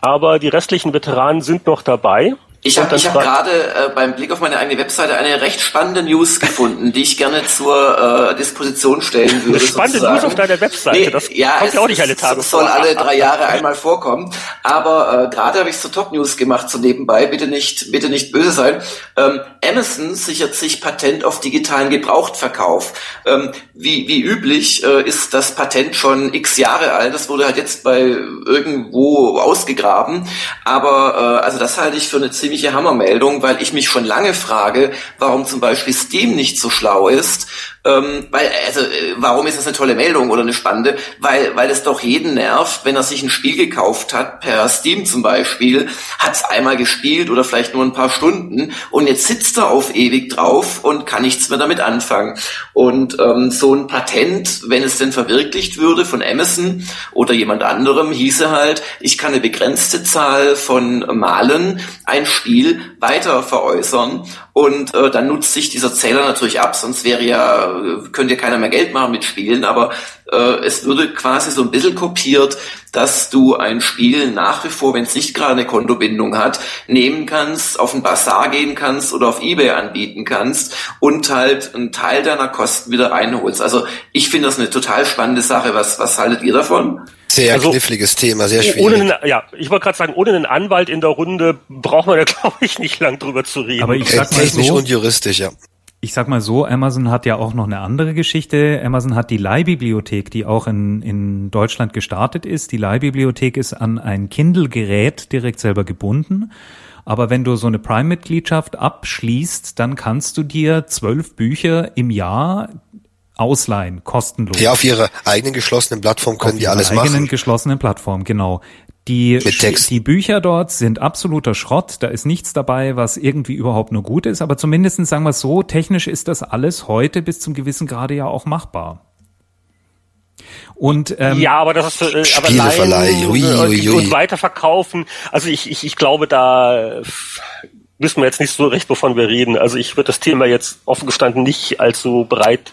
Aber die restlichen Veteranen sind noch dabei. Ich habe hab gerade äh, beim Blick auf meine eigene Webseite eine recht spannende News gefunden, die ich gerne zur äh, Disposition stellen würde. Eine spannende sozusagen. News auf deiner Webseite, nee, das ja, kommt ja auch nicht alle Tage soll vor. alle drei Jahre einmal vorkommen. Aber äh, gerade habe ich zur Top News gemacht, so nebenbei. Bitte nicht, bitte nicht böse sein. Ähm, Amazon sichert sich Patent auf digitalen Gebrauchtverkauf. Ähm, wie, wie üblich äh, ist das Patent schon x Jahre alt. Das wurde halt jetzt bei irgendwo ausgegraben. Aber äh, also das halte ich für eine ziemlich ziemliche Hammermeldung, weil ich mich schon lange frage, warum zum Beispiel Steam nicht so schlau ist ähm, weil, also, äh, warum ist das eine tolle Meldung oder eine spannende? Weil, weil es doch jeden nervt, wenn er sich ein Spiel gekauft hat, per Steam zum Beispiel, hat es einmal gespielt oder vielleicht nur ein paar Stunden und jetzt sitzt er auf ewig drauf und kann nichts mehr damit anfangen. Und ähm, so ein Patent, wenn es denn verwirklicht würde von Amazon oder jemand anderem, hieße halt, ich kann eine begrenzte Zahl von Malen ein Spiel weiter veräußern und äh, dann nutzt sich dieser Zähler natürlich ab, sonst wäre ja, könnte ja keiner mehr Geld machen mit Spielen, aber äh, es würde quasi so ein bisschen kopiert, dass du ein Spiel nach wie vor, wenn es nicht gerade eine Kontobindung hat, nehmen kannst, auf den Bazar gehen kannst oder auf Ebay anbieten kannst und halt einen Teil deiner Kosten wieder reinholst. Also ich finde das eine total spannende Sache. Was, was haltet ihr davon? Sehr also, kniffliges Thema, sehr schwierig. Ohne einen, ja, ich wollte gerade sagen, ohne einen Anwalt in der Runde braucht man ja, glaube ich, nicht lang drüber zu reden. Aber ich sag mal Technisch so, und juristisch, ja. Ich sag mal so, Amazon hat ja auch noch eine andere Geschichte. Amazon hat die Leihbibliothek, die auch in, in Deutschland gestartet ist. Die Leihbibliothek ist an ein Kindle-Gerät direkt selber gebunden. Aber wenn du so eine Prime-Mitgliedschaft abschließt, dann kannst du dir zwölf Bücher im Jahr ausleihen, kostenlos. Ja, auf ihrer eigenen geschlossenen Plattform können auf die alles machen. Auf ihrer eigenen geschlossenen Plattform, genau. Die, die Bücher dort sind absoluter Schrott. Da ist nichts dabei, was irgendwie überhaupt nur gut ist. Aber zumindest sagen wir es so, technisch ist das alles heute bis zum gewissen Grade ja auch machbar. Und ähm, ja, aber das ist äh, aber Leihen ui, ui, ui. und weiterverkaufen. Also ich, ich, ich glaube, da wissen wir jetzt nicht so recht, wovon wir reden. Also ich würde das Thema jetzt offen gestanden nicht allzu breit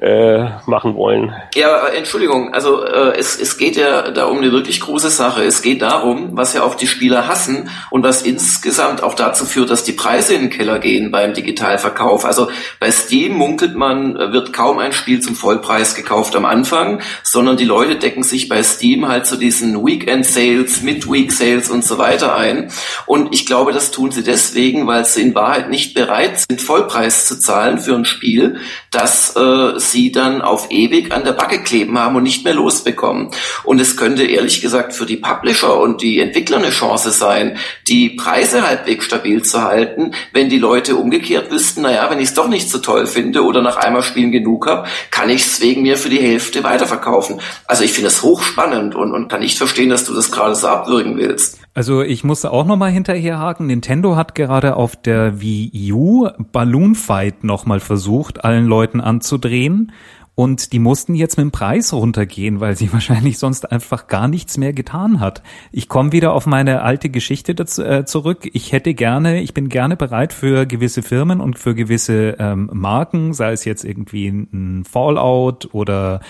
äh, machen wollen. Ja, Entschuldigung, also äh, es, es geht ja da um eine wirklich große Sache. Es geht darum, was ja auch die Spieler hassen und was insgesamt auch dazu führt, dass die Preise in den Keller gehen beim Digitalverkauf. Also bei Steam munkelt man, wird kaum ein Spiel zum Vollpreis gekauft am Anfang, sondern die Leute decken sich bei Steam halt zu diesen Weekend-Sales, Midweek-Sales und so weiter ein. Und ich glaube, das tun sie deswegen, weil sie in Wahrheit nicht bereit sind, Vollpreis zu zahlen für ein Spiel, das äh, sie dann auf ewig an der Backe kleben haben und nicht mehr losbekommen. Und es könnte ehrlich gesagt für die Publisher und die Entwickler eine Chance sein, die Preise halbwegs stabil zu halten, wenn die Leute umgekehrt wüssten, naja, wenn ich es doch nicht so toll finde oder nach einmal Spielen genug habe, kann ich es wegen mir für die Hälfte weiterverkaufen. Also ich finde es hochspannend und, und kann nicht verstehen, dass du das gerade so abwürgen willst. Also ich musste auch nochmal hinterherhaken. Nintendo hat gerade auf der Wii U Balloon Fight nochmal versucht, allen Leuten anzudrehen. Und die mussten jetzt mit dem Preis runtergehen, weil sie wahrscheinlich sonst einfach gar nichts mehr getan hat. Ich komme wieder auf meine alte Geschichte dazu, äh, zurück. Ich hätte gerne, ich bin gerne bereit für gewisse Firmen und für gewisse ähm, Marken, sei es jetzt irgendwie ein Fallout oder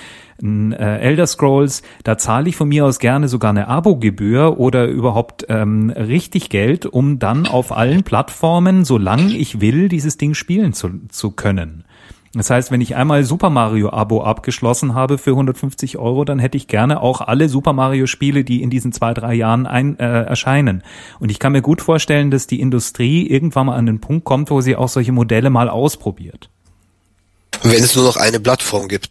ein äh, Elder Scrolls, da zahle ich von mir aus gerne sogar eine Abogebühr oder überhaupt ähm, richtig Geld, um dann auf allen Plattformen, solange ich will, dieses Ding spielen zu, zu können. Das heißt, wenn ich einmal Super Mario Abo abgeschlossen habe für 150 Euro, dann hätte ich gerne auch alle Super Mario Spiele, die in diesen zwei, drei Jahren ein, äh, erscheinen. Und ich kann mir gut vorstellen, dass die Industrie irgendwann mal an den Punkt kommt, wo sie auch solche Modelle mal ausprobiert. Wenn es nur noch eine Plattform gibt.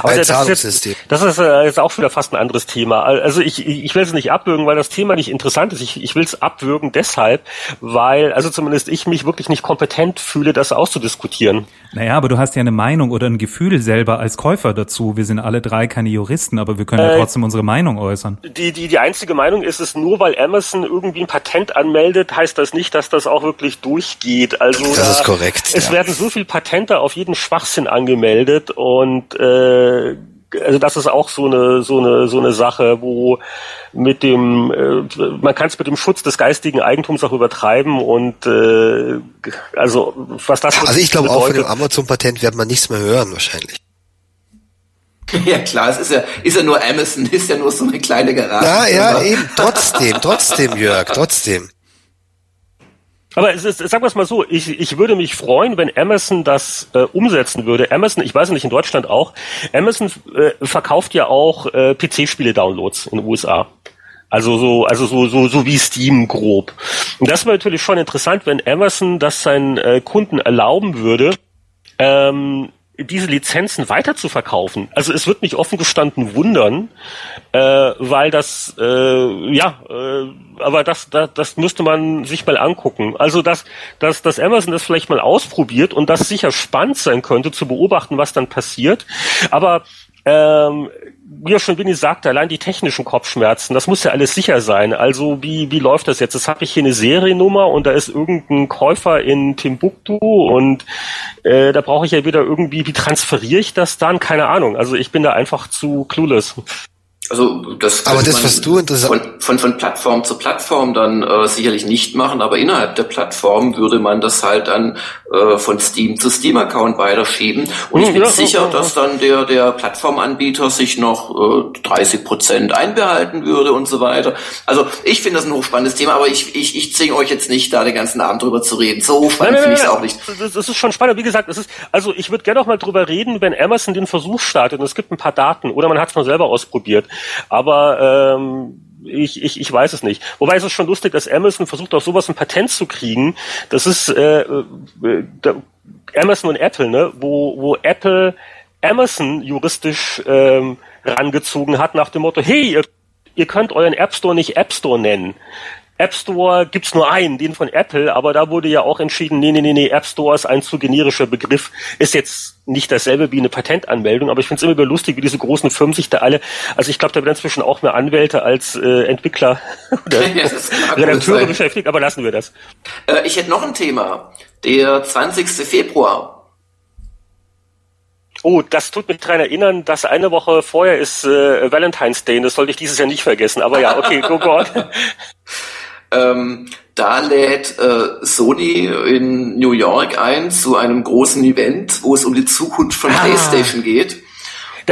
Aber ein das. Ist jetzt, das ist äh, jetzt auch wieder fast ein anderes Thema. Also ich, ich will es nicht abwürgen, weil das Thema nicht interessant ist. Ich, ich will es abwürgen deshalb, weil, also zumindest ich mich wirklich nicht kompetent fühle, das auszudiskutieren. Naja, aber du hast ja eine Meinung oder ein Gefühl selber als Käufer dazu. Wir sind alle drei keine Juristen, aber wir können ja äh, trotzdem unsere Meinung äußern. Die, die, die einzige Meinung ist es, nur weil Amazon irgendwie ein Patent anmeldet, heißt das nicht, dass das auch wirklich durchgeht. Also das da, ist korrekt. Es ja. werden so viele Patente auf jeden Schwachsinn angemeldet und äh, also das ist auch so eine so eine so eine Sache, wo mit dem äh, man kann es mit dem Schutz des geistigen Eigentums auch übertreiben und äh, also was das also ich glaube auch von dem Amazon Patent wird man nichts mehr hören wahrscheinlich. Ja klar, es ist ja, ist ja nur Amazon, ist ja nur so eine kleine Garage. Ja, ja, eben, trotzdem, trotzdem, Jörg, trotzdem. Aber es ist, sagen wir es mal so, ich, ich würde mich freuen, wenn Amazon das äh, umsetzen würde. Amazon, ich weiß nicht, in Deutschland auch, Amazon äh, verkauft ja auch äh, PC-Spiele-Downloads in den USA. Also so, also so, so, so wie Steam grob. Und das wäre natürlich schon interessant, wenn Amazon das seinen äh, Kunden erlauben würde, ähm, diese Lizenzen weiter zu verkaufen. Also es wird mich offen gestanden wundern, äh, weil das, äh, ja, äh, aber das, das, das müsste man sich mal angucken. Also dass, dass, dass Amazon das vielleicht mal ausprobiert und das sicher spannend sein könnte zu beobachten, was dann passiert. Aber ähm, wie ja schon Winnie sagte, allein die technischen Kopfschmerzen, das muss ja alles sicher sein. Also wie, wie läuft das jetzt? Jetzt habe ich hier eine Seriennummer und da ist irgendein Käufer in Timbuktu und äh, da brauche ich ja wieder irgendwie, wie transferiere ich das dann? Keine Ahnung. Also ich bin da einfach zu clueless. Also das aber das, was du interessant von, von, von Plattform zu Plattform dann äh, sicherlich nicht machen, aber innerhalb der Plattform würde man das halt dann äh, von Steam zu Steam-Account weiterschieben. Und ich bin ja, sicher, ja, ja. dass dann der, der Plattformanbieter sich noch äh, 30 Prozent einbehalten würde und so weiter. Also ich finde das ein hochspannendes Thema, aber ich, ich, ich zwinge euch jetzt nicht, da den ganzen Abend drüber zu reden. So spannend finde ich es auch nicht. Das, das ist schon spannend. Wie gesagt, das ist, also ich würde gerne auch mal drüber reden, wenn Amazon den Versuch startet und es gibt ein paar Daten oder man hat es mal selber ausprobiert aber ähm, ich, ich, ich weiß es nicht. Wobei es ist schon lustig, dass Amazon versucht, auf sowas ein Patent zu kriegen. Das ist äh, äh, Amazon und Apple, ne? wo, wo Apple Amazon juristisch ähm, rangezogen hat nach dem Motto, hey, ihr, ihr könnt euren App Store nicht App Store nennen. App Store gibt's nur einen, den von Apple, aber da wurde ja auch entschieden, nee, nee, nee, nee, App Store ist ein zu generischer Begriff. Ist jetzt nicht dasselbe wie eine Patentanmeldung, aber ich finde es immer wieder lustig, wie diese großen Firmen sich da alle, also ich glaube, da werden inzwischen auch mehr Anwälte als äh, Entwickler oder Redakteure beschäftigt, aber lassen wir das. Äh, ich hätte noch ein Thema. Der 20. Februar. Oh, das tut mich daran erinnern, dass eine Woche vorher ist äh, Valentine's Day. Das sollte ich dieses Jahr nicht vergessen. Aber ja, okay, go, go on. Ähm, da lädt äh, Sony in New York ein zu einem großen Event, wo es um die Zukunft von ah. PlayStation geht.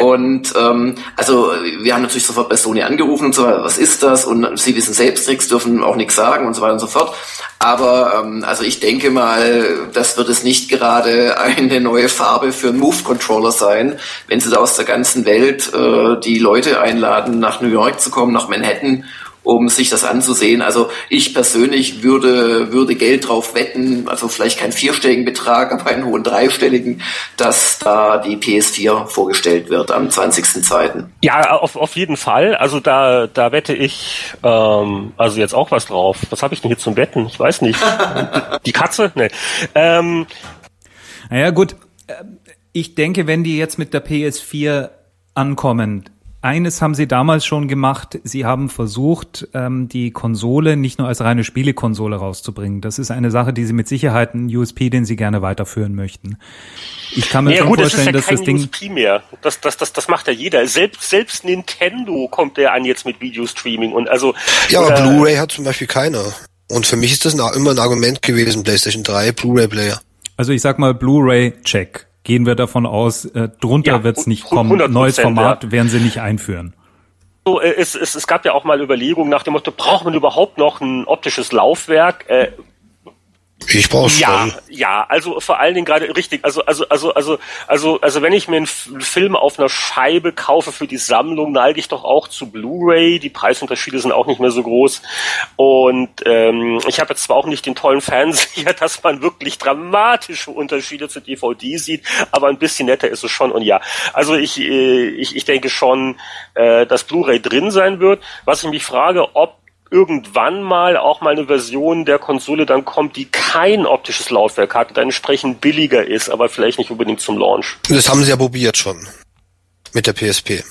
Und ähm, also wir haben natürlich sofort bei Sony angerufen und so weiter, was ist das? Und sie wissen selbst nichts, dürfen auch nichts sagen und so weiter und so fort. Aber ähm, also ich denke mal, das wird es nicht gerade eine neue Farbe für einen Move-Controller sein, wenn sie da aus der ganzen Welt äh, die Leute einladen, nach New York zu kommen, nach Manhattan um sich das anzusehen. Also ich persönlich würde, würde Geld drauf wetten, also vielleicht keinen vierstelligen Betrag, aber einen hohen dreistelligen, dass da die PS4 vorgestellt wird am 20.02. Ja, auf, auf jeden Fall. Also da, da wette ich ähm, also jetzt auch was drauf. Was habe ich denn hier zum Wetten? Ich weiß nicht. die Katze? Nee. Ähm, naja gut, ich denke, wenn die jetzt mit der PS4 ankommen, eines haben Sie damals schon gemacht. Sie haben versucht, ähm, die Konsole nicht nur als reine Spielekonsole rauszubringen. Das ist eine Sache, die Sie mit Sicherheit ein USP, den Sie gerne weiterführen möchten. Ich kann mir ja, gut, vorstellen, das ist ja dass das Ding USP mehr. Das, das, das, das macht ja jeder. Selbst, selbst Nintendo kommt der an jetzt mit Videostreaming und also. Ja, aber äh, Blu-ray hat zum Beispiel keiner. Und für mich ist das immer ein Argument gewesen, PlayStation 3, Blu-ray-Player. Also ich sag mal Blu-ray-Check gehen wir davon aus, äh, drunter ja, wird's nicht kommen. Neues Format ja. werden sie nicht einführen. So, äh, es, es, es gab ja auch mal Überlegungen nach dem Motto, braucht man überhaupt noch ein optisches Laufwerk? Äh, ich brauch's ja, schon. Ja, also vor allen Dingen gerade richtig. Also also also also also also wenn ich mir einen Film auf einer Scheibe kaufe für die Sammlung, neige ich doch auch zu Blu-ray. Die Preisunterschiede sind auch nicht mehr so groß. Und ähm, ich habe jetzt zwar auch nicht den tollen Fernseher, dass man wirklich dramatische Unterschiede zu DVD sieht, aber ein bisschen netter ist es schon. Und ja, also ich äh, ich, ich denke schon, äh, dass Blu-ray drin sein wird. Was ich mich frage, ob irgendwann mal auch mal eine Version der Konsole dann kommt, die kein optisches Laufwerk hat und entsprechend billiger ist, aber vielleicht nicht unbedingt zum Launch. Das haben sie ja probiert schon. Mit der PSP.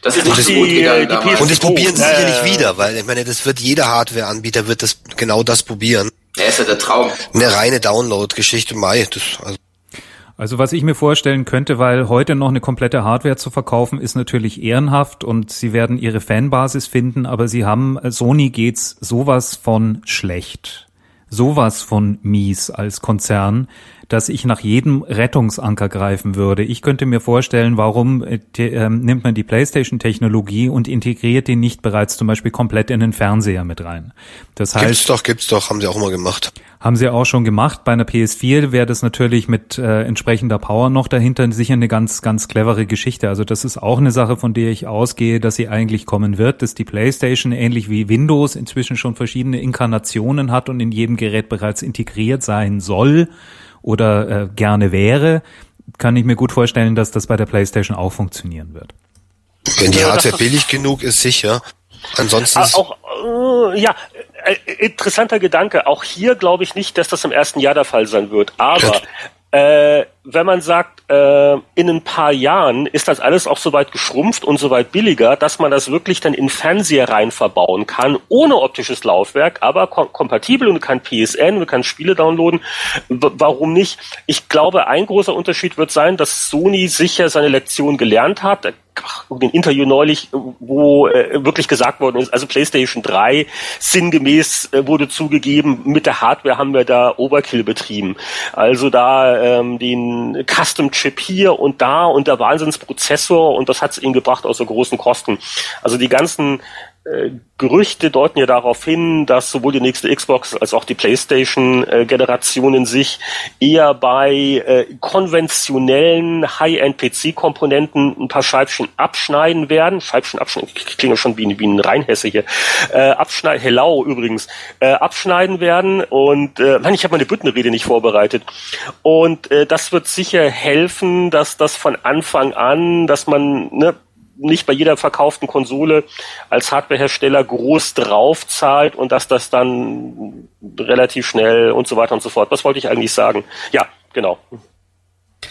Das ist nicht die, gut gegangen damals. Und das probieren sie äh, sicherlich wieder, weil ich meine, das wird jeder Hardware-Anbieter wird das genau das probieren. Der ist ja der Traum. Eine reine Download-Geschichte, Mai. Das, also also was ich mir vorstellen könnte, weil heute noch eine komplette Hardware zu verkaufen, ist natürlich ehrenhaft und sie werden ihre Fanbasis finden, aber sie haben, Sony geht's sowas von schlecht. Sowas von mies als Konzern, dass ich nach jedem Rettungsanker greifen würde. Ich könnte mir vorstellen, warum äh, äh, nimmt man die PlayStation-Technologie und integriert die nicht bereits zum Beispiel komplett in den Fernseher mit rein. Das heißt, gibt's doch, gibt's doch, haben sie auch immer gemacht. Haben sie auch schon gemacht. Bei einer PS4 wäre das natürlich mit äh, entsprechender Power noch dahinter sicher eine ganz, ganz clevere Geschichte. Also das ist auch eine Sache, von der ich ausgehe, dass sie eigentlich kommen wird, dass die PlayStation ähnlich wie Windows inzwischen schon verschiedene Inkarnationen hat und in jedem Gerät bereits integriert sein soll oder äh, gerne wäre, kann ich mir gut vorstellen, dass das bei der PlayStation auch funktionieren wird. Wenn die Hardware billig genug ist, sicher. Ansonsten ah, auch äh, ja äh, interessanter Gedanke. Auch hier glaube ich nicht, dass das im ersten Jahr der Fall sein wird. Aber äh, wenn man sagt, äh, in ein paar Jahren ist das alles auch so weit geschrumpft und so weit billiger, dass man das wirklich dann in Fernseher rein verbauen kann, ohne optisches Laufwerk, aber kom kompatibel und kann PSN, man kann Spiele downloaden. Warum nicht? Ich glaube, ein großer Unterschied wird sein, dass Sony sicher seine Lektion gelernt hat ein Interview neulich, wo äh, wirklich gesagt worden ist, also PlayStation 3 sinngemäß äh, wurde zugegeben, mit der Hardware haben wir da Overkill betrieben. Also da ähm, den Custom Chip hier und da und der Wahnsinnsprozessor und das hat es ihnen gebracht aus so großen Kosten. Also die ganzen äh, Gerüchte deuten ja darauf hin, dass sowohl die nächste Xbox als auch die PlayStation-Generation in sich eher bei äh, konventionellen High-End-PC-Komponenten ein paar Scheibchen abschneiden werden. Scheibchen abschneiden, klinge schon wie, wie ein Rheinhesse hier. Äh, abschneiden, hello übrigens, äh, abschneiden werden. Und äh, Mann, ich habe meine Büttenrede nicht vorbereitet. Und äh, das wird sicher helfen, dass das von Anfang an, dass man ne, nicht bei jeder verkauften Konsole als Hardwarehersteller groß drauf zahlt und dass das dann relativ schnell und so weiter und so fort. Was wollte ich eigentlich sagen? Ja, genau.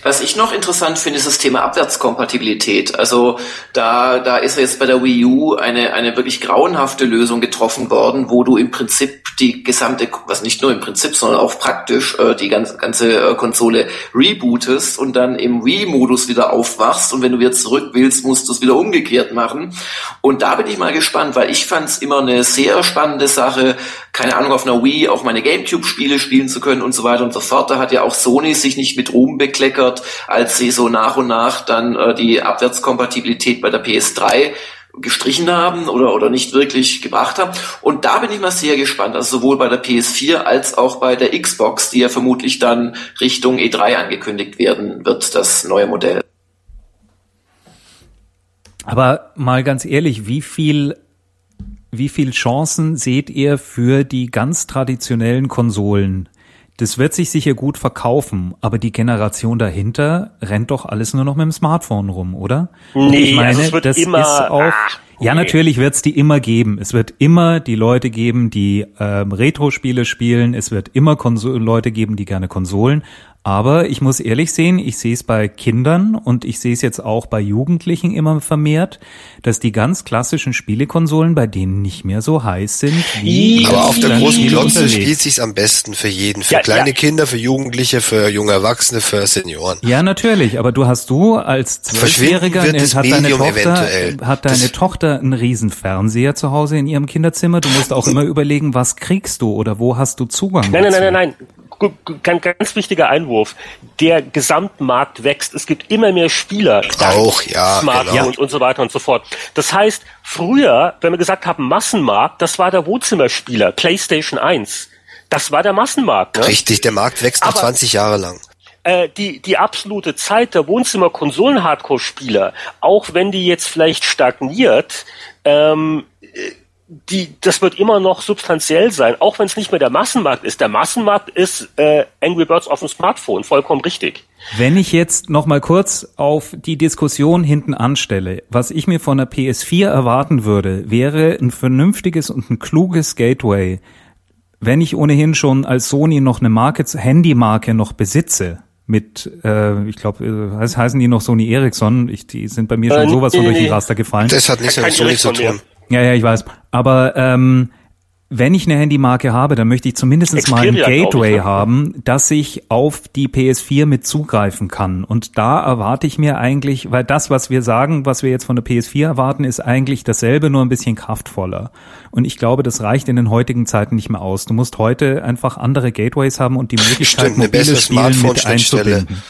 Was ich noch interessant finde, ist das Thema Abwärtskompatibilität. Also da, da ist jetzt bei der Wii U eine, eine wirklich grauenhafte Lösung getroffen worden, wo du im Prinzip die gesamte, was nicht nur im Prinzip, sondern auch praktisch äh, die ganze, ganze äh, Konsole rebootest und dann im Wii-Modus wieder aufwachst und wenn du wieder zurück willst, musst du es wieder umgekehrt machen. Und da bin ich mal gespannt, weil ich fand es immer eine sehr spannende Sache, keine Ahnung, auf einer Wii auch meine Gamecube-Spiele spielen zu können und so weiter und so fort. Da hat ja auch Sony sich nicht mit Ruhm bekleckert, als sie so nach und nach dann äh, die Abwärtskompatibilität bei der PS3 gestrichen haben oder, oder nicht wirklich gebracht haben. Und da bin ich mal sehr gespannt, also sowohl bei der PS4 als auch bei der Xbox, die ja vermutlich dann Richtung E3 angekündigt werden wird, das neue Modell. Aber mal ganz ehrlich, wie viel wie viel Chancen seht ihr für die ganz traditionellen Konsolen? Das wird sich sicher gut verkaufen, aber die Generation dahinter rennt doch alles nur noch mit dem Smartphone rum, oder? Nee, ich meine, also das immer, ist auch. Ach, okay. Ja, natürlich wird es die immer geben. Es wird immer die Leute geben, die ähm, Retro-Spiele spielen. Es wird immer Konsol Leute geben, die gerne Konsolen. Aber ich muss ehrlich sehen, ich sehe es bei Kindern und ich sehe es jetzt auch bei Jugendlichen immer vermehrt, dass die ganz klassischen Spielekonsolen bei denen nicht mehr so heiß sind. Wie Aber auf der großen Glotze spielt sich's am besten für jeden, für ja, kleine ja. Kinder, für Jugendliche, für junge Erwachsene, für Senioren. Ja, natürlich. Aber du hast du als Zwölfjähriger hat deine Tochter hat deine Tochter einen riesen Fernseher zu Hause in ihrem Kinderzimmer. Du musst auch immer überlegen, was kriegst du oder wo hast du Zugang? Nein, dazu? nein, nein, nein, nein ganz, ganz wichtiger Einwurf. Der Gesamtmarkt wächst. Es gibt immer mehr Spieler. Auch, ja. Smartphones genau. und so weiter und so fort. Das heißt, früher, wenn wir gesagt haben Massenmarkt, das war der Wohnzimmerspieler, PlayStation 1. Das war der Massenmarkt. Ne? Richtig, der Markt wächst noch 20 Jahre lang äh, die, die absolute Zeit der Wohnzimmer-Konsolen-Hardcore-Spieler, auch wenn die jetzt vielleicht stagniert, ähm, die, das wird immer noch substanziell sein, auch wenn es nicht mehr der Massenmarkt ist. Der Massenmarkt ist äh, Angry Birds auf dem Smartphone, vollkommen richtig. Wenn ich jetzt noch mal kurz auf die Diskussion hinten anstelle, was ich mir von der PS4 erwarten würde, wäre ein vernünftiges und ein kluges Gateway. Wenn ich ohnehin schon als Sony noch eine Marke, Handymarke noch besitze, mit, äh, ich glaube, äh, heißen die noch Sony Ericsson, ich, die sind bei mir schon äh, sowas von durch die Raster gefallen. Das hat nichts mit Sony zu tun. Ja, ja, ich weiß. Aber ähm, wenn ich eine Handymarke habe, dann möchte ich zumindest Xperia, mal ein Gateway ich, ne? haben, dass ich auf die PS4 mit zugreifen kann. Und da erwarte ich mir eigentlich, weil das, was wir sagen, was wir jetzt von der PS4 erwarten, ist eigentlich dasselbe, nur ein bisschen kraftvoller. Und ich glaube, das reicht in den heutigen Zeiten nicht mehr aus. Du musst heute einfach andere Gateways haben und die Möglichkeit, Stimmt, mobile Spiele mit einzubinden.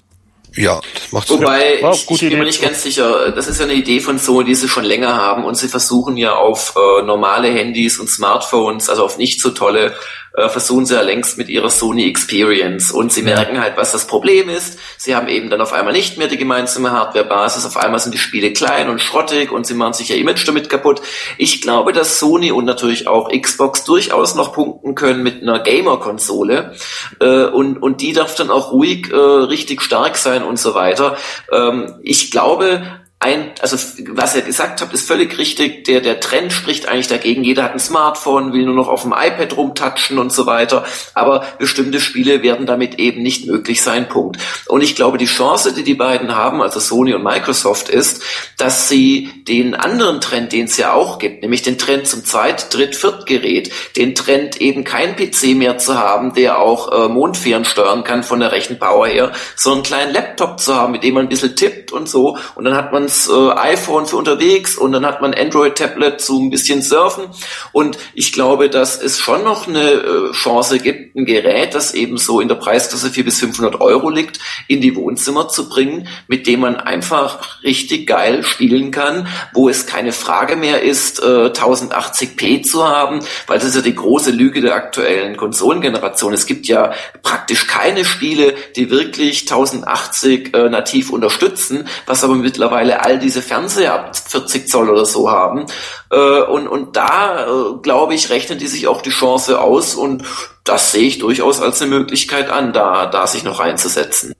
Ja, das macht Wobei, ja, ich, ich bin mir nicht ganz sicher, das ist ja eine Idee von Sony, die sie schon länger haben und sie versuchen ja auf äh, normale Handys und Smartphones, also auf nicht so tolle äh, versuchen sie ja längst mit ihrer Sony Experience. Und sie merken halt, was das Problem ist. Sie haben eben dann auf einmal nicht mehr die gemeinsame Hardware-Basis, auf einmal sind die Spiele klein und schrottig und sie machen sich ihr Image damit kaputt. Ich glaube, dass Sony und natürlich auch Xbox durchaus noch punkten können mit einer Gamer-Konsole äh, und, und die darf dann auch ruhig äh, richtig stark sein und so weiter. Ähm, ich glaube, ein, also was ihr gesagt habt, ist völlig richtig. Der, der Trend spricht eigentlich dagegen. Jeder hat ein Smartphone, will nur noch auf dem iPad rumtatschen und so weiter. Aber bestimmte Spiele werden damit eben nicht möglich sein. Punkt. Und ich glaube, die Chance, die die beiden haben, also Sony und Microsoft, ist, dass sie den anderen Trend, den es ja auch gibt, nämlich den Trend zum Zweit-, Dritt-, Viertgerät, den Trend eben kein PC mehr zu haben, der auch äh, Mondfähren steuern kann von der Rechenpower her, sondern einen kleinen Laptop zu haben, mit dem man ein bisschen tippt und so. Und dann hat man das äh, iPhone für unterwegs und dann hat man Android-Tablet zu ein bisschen Surfen. Und ich glaube, dass es schon noch eine äh, Chance gibt, ein Gerät, das eben so in der Preisklasse 400 bis 500 Euro liegt, in die Wohnzimmer zu bringen, mit dem man einfach richtig geil spielen kann, wo es keine Frage mehr ist, äh, 1080p zu haben, weil das ist ja die große Lüge der aktuellen Konsolengeneration. Es gibt ja praktisch keine Spiele, die wirklich 1080 äh, nativ unterstützen, was aber mittlerweile all diese Fernseher ab 40 Zoll oder so haben. Äh, und, und da, äh, glaube ich, rechnen die sich auch die Chance aus und das sehe ich durchaus als eine Möglichkeit an, da, da sich noch reinzusetzen.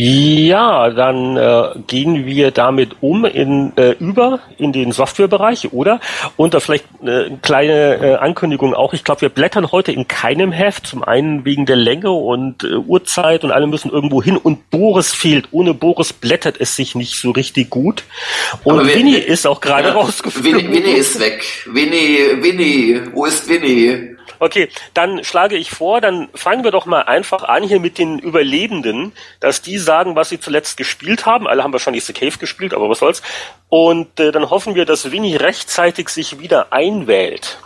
Ja, dann äh, gehen wir damit um in äh, über in den Softwarebereich, oder? Und da vielleicht äh, eine kleine äh, Ankündigung auch. Ich glaube, wir blättern heute in keinem Heft. Zum einen wegen der Länge und äh, Uhrzeit und alle müssen irgendwo hin. Und Boris fehlt. Ohne Boris blättert es sich nicht so richtig gut. Und Winnie ist auch gerade ja, rausgeflogen. Winnie, Winnie ist weg. Winnie, Winnie, wo ist Winnie? Okay, dann schlage ich vor, dann fangen wir doch mal einfach an hier mit den Überlebenden, dass die sagen, was sie zuletzt gespielt haben. Alle haben wahrscheinlich The Cave gespielt, aber was soll's. Und äh, dann hoffen wir, dass Winnie rechtzeitig sich wieder einwählt.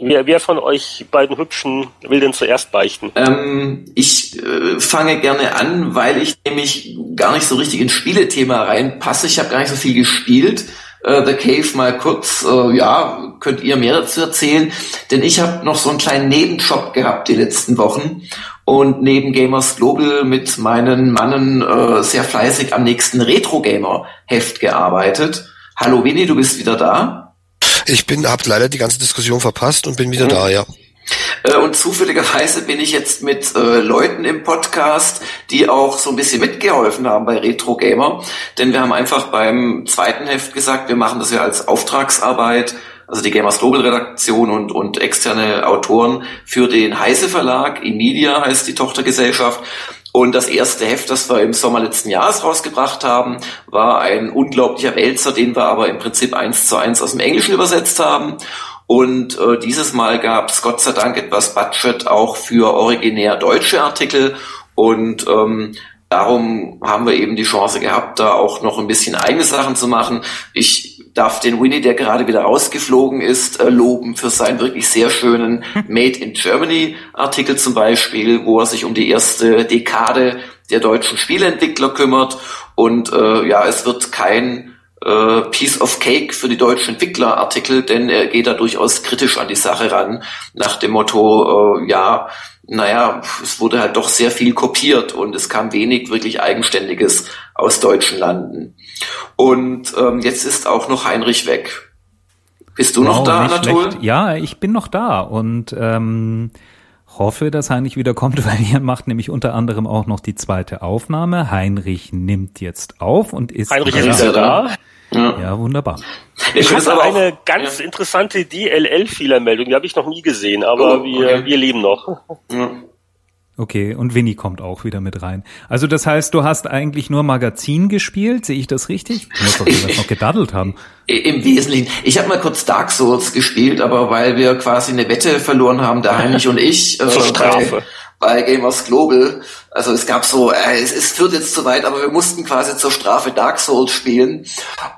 Wer, wer von euch beiden Hübschen will denn zuerst beichten? Ähm, ich äh, fange gerne an, weil ich nämlich gar nicht so richtig ins Spielethema reinpasse. Ich habe gar nicht so viel gespielt äh, The Cave mal kurz. Äh, ja, könnt ihr mehr dazu erzählen? Denn ich habe noch so einen kleinen Nebenjob gehabt die letzten Wochen und neben Gamers Global mit meinen Mannen äh, sehr fleißig am nächsten Retro Gamer Heft gearbeitet. Hallo Winnie, du bist wieder da? Ich bin, hab leider die ganze Diskussion verpasst und bin wieder mhm. da, ja. Äh, und zufälligerweise bin ich jetzt mit äh, Leuten im Podcast, die auch so ein bisschen mitgeholfen haben bei Retro Gamer. Denn wir haben einfach beim zweiten Heft gesagt, wir machen das ja als Auftragsarbeit also die Gamers Global Redaktion und, und externe Autoren für den Heise Verlag. Imedia heißt die Tochtergesellschaft. Und das erste Heft, das wir im Sommer letzten Jahres rausgebracht haben, war ein unglaublicher Wälzer, den wir aber im Prinzip eins zu eins aus dem Englischen übersetzt haben. Und äh, dieses Mal gab es Gott sei Dank etwas Budget auch für originär deutsche Artikel. Und ähm, darum haben wir eben die Chance gehabt, da auch noch ein bisschen eigene Sachen zu machen. Ich darf den Winnie, der gerade wieder rausgeflogen ist, äh, loben für seinen wirklich sehr schönen Made in Germany Artikel zum Beispiel, wo er sich um die erste Dekade der deutschen Spieleentwickler kümmert. Und äh, ja, es wird kein äh, Piece of Cake für die deutschen Entwicklerartikel, denn er geht da durchaus kritisch an die Sache ran, nach dem Motto, äh, ja, naja, es wurde halt doch sehr viel kopiert und es kam wenig wirklich Eigenständiges aus deutschen Landen. Und ähm, jetzt ist auch noch Heinrich weg. Bist du wow, noch da, Anatol? Schlecht. Ja, ich bin noch da und ähm, hoffe, dass Heinrich wieder kommt, weil er macht nämlich unter anderem auch noch die zweite Aufnahme. Heinrich nimmt jetzt auf und ist Heinrich ist wieder da. Ja, ja wunderbar. Ich hatte eine ganz ja. interessante DLL-Fehlermeldung, die habe ich noch nie gesehen, aber oh, wir, okay. wir leben noch. Ja. Okay, und Winnie kommt auch wieder mit rein. Also das heißt, du hast eigentlich nur Magazin gespielt, sehe ich das richtig? Du musst doch was noch gedaddelt haben. Im Wesentlichen. Ich habe mal kurz Dark Souls gespielt, aber weil wir quasi eine Wette verloren haben, der Heinrich und ich. Äh, Zur Strafe. Bei, bei Gamers Global. Also es gab so, äh, es, es führt jetzt zu weit, aber wir mussten quasi zur Strafe Dark Souls spielen.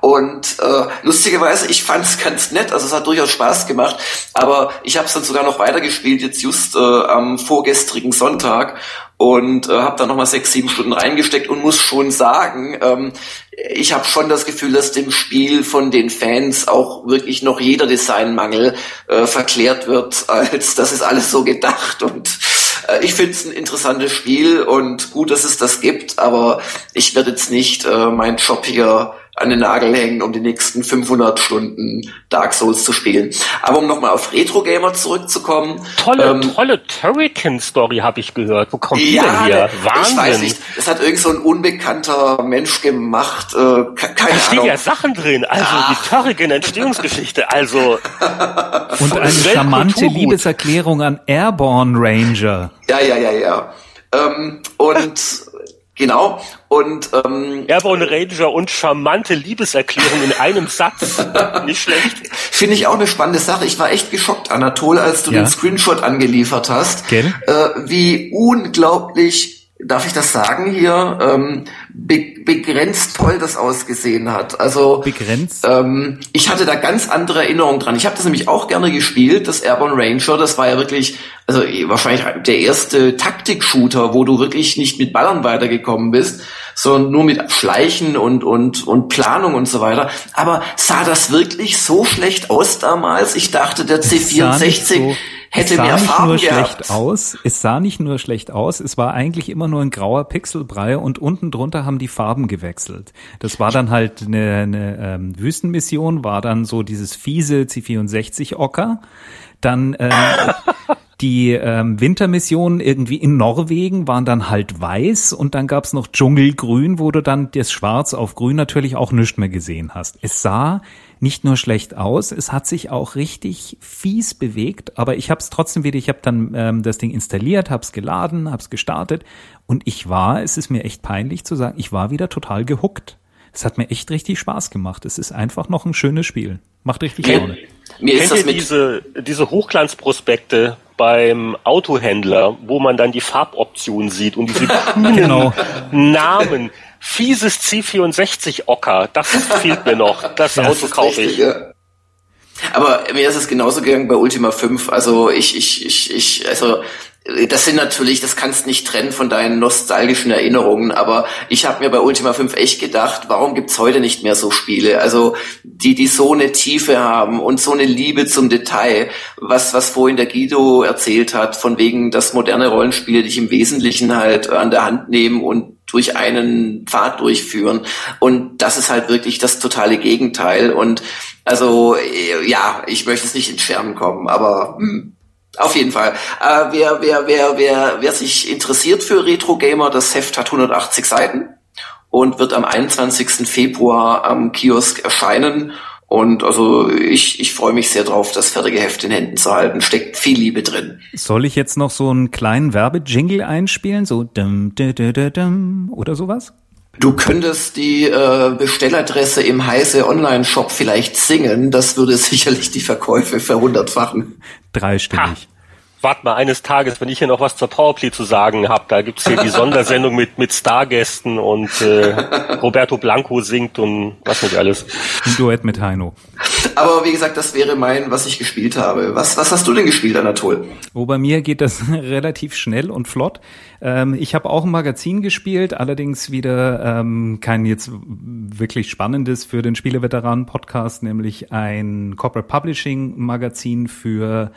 Und äh, lustigerweise, ich fand es ganz nett, also es hat durchaus Spaß gemacht, aber ich habe es dann sogar noch weitergespielt, jetzt just äh, am vorgestrigen Sonntag und äh, habe da nochmal sechs, sieben Stunden reingesteckt und muss schon sagen, ähm, ich habe schon das Gefühl, dass dem Spiel von den Fans auch wirklich noch jeder Designmangel äh, verklärt wird, als das ist alles so gedacht und ich finde es ein interessantes Spiel und gut, dass es das gibt, aber ich werde jetzt nicht äh, meinen Job hier an den Nagel hängen, um die nächsten 500 Stunden Dark Souls zu spielen. Aber um nochmal auf Retro Gamer zurückzukommen. Tolle, ähm, tolle Turrican-Story habe ich gehört. Wo kommt ja, die denn her? Wahnsinn. Ich weiß nicht. Es hat irgend so ein unbekannter Mensch gemacht. Äh, keine da Ahnung. stehen ja Sachen drin. Also Ach. die Turrican-Entstehungsgeschichte. Also. Und eine charmante Liebeserklärung an Airborne Ranger. Ja, ja, ja, ja. Ähm, und Genau. Und ähm, Airborne Ranger und charmante Liebeserklärung in einem Satz. Nicht schlecht. Finde ich auch eine spannende Sache. Ich war echt geschockt, Anatol, als du ja. den Screenshot angeliefert hast. Äh, wie unglaublich darf ich das sagen hier, ähm, be begrenzt toll das ausgesehen hat. Also begrenzt. Ähm, ich hatte da ganz andere Erinnerungen dran. Ich habe das nämlich auch gerne gespielt, das Airborne Ranger. Das war ja wirklich, also wahrscheinlich der erste Taktik-Shooter, wo du wirklich nicht mit Ballern weitergekommen bist, sondern nur mit Schleichen und und und Planung und so weiter. Aber sah das wirklich so schlecht aus damals? Ich dachte, der C64 hätte es sah nicht nur gehabt. schlecht aus, es sah nicht nur schlecht aus, es war eigentlich immer nur ein grauer Pixelbrei und unten drunter haben die Farben gewechselt. Das war dann halt eine, eine ähm, Wüstenmission, war dann so dieses fiese C64-Ocker. Dann ähm, die ähm, Wintermissionen irgendwie in Norwegen waren dann halt weiß und dann gab's noch Dschungelgrün, wo du dann das Schwarz auf Grün natürlich auch nichts mehr gesehen hast. Es sah nicht nur schlecht aus, es hat sich auch richtig fies bewegt, aber ich habe es trotzdem wieder, ich habe dann ähm, das Ding installiert, habe es geladen, habe es gestartet und ich war, es ist mir echt peinlich zu sagen, ich war wieder total gehuckt. Es hat mir echt richtig Spaß gemacht. Es ist einfach noch ein schönes Spiel. Macht richtig Laune. Mir ist Kennt das ihr diese, diese Hochglanzprospekte beim Autohändler, wo man dann die Farboptionen sieht und diese grünen genau. Namen? Fieses C64-Ocker, das fehlt mir noch. Das ja, Auto kaufe ich. Aber mir ist es genauso gegangen bei Ultima 5. Also ich, ich, ich, ich, also das sind natürlich, das kannst nicht trennen von deinen nostalgischen Erinnerungen, aber ich habe mir bei Ultima 5 echt gedacht, warum gibt's heute nicht mehr so Spiele? Also die, die so eine Tiefe haben und so eine Liebe zum Detail, was, was vorhin der Guido erzählt hat, von wegen, dass moderne Rollenspiele dich im Wesentlichen halt an der Hand nehmen und durch einen Pfad durchführen. Und das ist halt wirklich das totale Gegenteil. Und also, ja, ich möchte es nicht ins Schwärmen kommen, aber hm, auf jeden Fall. Äh, wer, wer, wer, wer, wer sich interessiert für Retro Gamer, das Heft hat 180 Seiten und wird am 21. Februar am Kiosk erscheinen. Und also ich, ich freue mich sehr drauf, das fertige Heft in Händen zu halten. Steckt viel Liebe drin. Soll ich jetzt noch so einen kleinen Werbejingle einspielen? So dum, dum, dum, dum, oder sowas? Du könntest die äh, Bestelladresse im Heise Online-Shop vielleicht singen. Das würde sicherlich die Verkäufe verhundertfachen. Dreistimmig wart mal eines Tages, wenn ich hier noch was zur Powerplay zu sagen habe, da gibt's hier die Sondersendung mit, mit Stargästen und äh, Roberto Blanco singt und was nicht alles. Ein Duett mit Heino. Aber wie gesagt, das wäre mein, was ich gespielt habe. Was, was hast du denn gespielt, Anatol? Oh, bei mir geht das relativ schnell und flott. Ähm, ich habe auch ein Magazin gespielt, allerdings wieder ähm, kein jetzt wirklich spannendes für den Spieleveteranen-Podcast, nämlich ein Corporate Publishing-Magazin für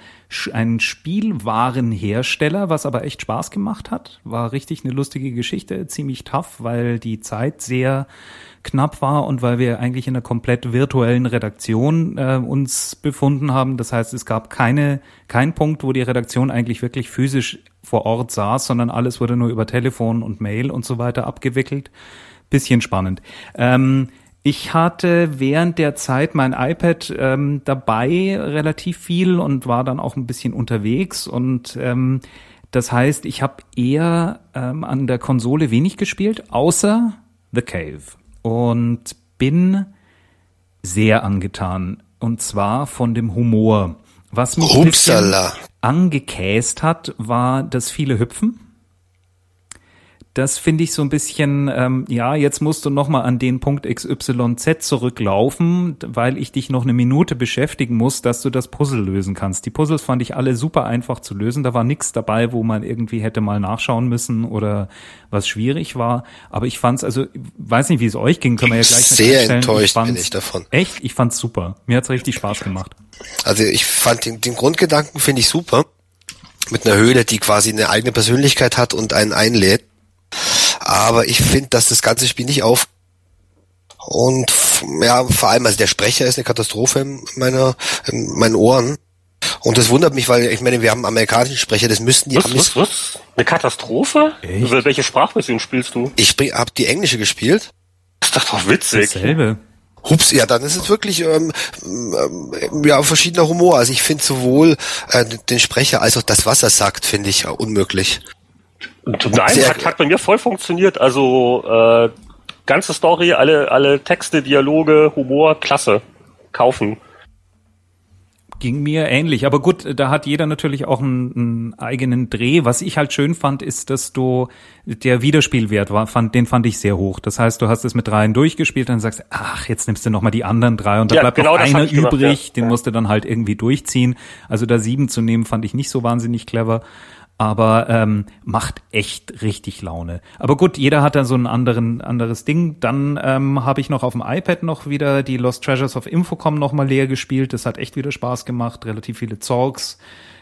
einen Spielwarenhersteller, was aber echt Spaß gemacht hat. War richtig eine lustige Geschichte, ziemlich tough, weil die Zeit sehr knapp war und weil wir eigentlich in einer komplett virtuellen Redaktion äh, uns befunden haben. Das heißt, es gab keine kein Punkt, wo die Redaktion eigentlich wirklich physisch vor Ort saß, sondern alles wurde nur über Telefon und Mail und so weiter abgewickelt. Bisschen spannend. Ähm, ich hatte während der Zeit mein iPad ähm, dabei relativ viel und war dann auch ein bisschen unterwegs und ähm, das heißt, ich habe eher ähm, an der Konsole wenig gespielt, außer The Cave und bin sehr angetan und zwar von dem Humor. Was mich Upsala. angekäst hat, war das viele Hüpfen das finde ich so ein bisschen, ähm, ja, jetzt musst du nochmal an den Punkt XYZ zurücklaufen, weil ich dich noch eine Minute beschäftigen muss, dass du das Puzzle lösen kannst. Die Puzzles fand ich alle super einfach zu lösen. Da war nichts dabei, wo man irgendwie hätte mal nachschauen müssen oder was schwierig war. Aber ich fand's, also weiß nicht, wie es euch ging, können wir ja gleich Sehr enttäuscht ich bin ich davon. Echt? Ich fand's super. Mir hat's richtig Spaß gemacht. Also ich fand den, den Grundgedanken finde ich super. Mit einer Höhle, die quasi eine eigene Persönlichkeit hat und einen einlädt aber ich finde, dass das ganze Spiel nicht auf und ja, vor allem, also der Sprecher ist eine Katastrophe in meiner, in meinen Ohren. Und das wundert mich, weil ich meine, wir haben amerikanischen Sprecher, das müssten die was, was, was? Eine Katastrophe? Echt? Welche Sprachversion spielst du? Ich habe die englische gespielt. Das ist doch doch witzig. Dasselbe. Hups, ja, dann ist es wirklich ähm, ähm, ja verschiedener Humor. Also ich finde sowohl äh, den Sprecher als auch das, was er sagt, finde ich unmöglich. Nein, hat, hat bei mir voll funktioniert. Also äh, ganze Story, alle, alle Texte, Dialoge, Humor, klasse. Kaufen. Ging mir ähnlich. Aber gut, da hat jeder natürlich auch einen, einen eigenen Dreh. Was ich halt schön fand, ist, dass du der Wiederspielwert war, fand, den fand ich sehr hoch. Das heißt, du hast es mit dreien durchgespielt und dann sagst, ach, jetzt nimmst du noch mal die anderen drei und da ja, bleibt genau noch einer übrig, gemacht, ja. den musst du dann halt irgendwie durchziehen. Also da sieben zu nehmen, fand ich nicht so wahnsinnig clever aber ähm, macht echt richtig Laune. Aber gut, jeder hat da so ein anderen, anderes Ding. Dann ähm, habe ich noch auf dem iPad noch wieder die Lost Treasures of Infocom noch mal leer gespielt. Das hat echt wieder Spaß gemacht. Relativ viele Zorgs.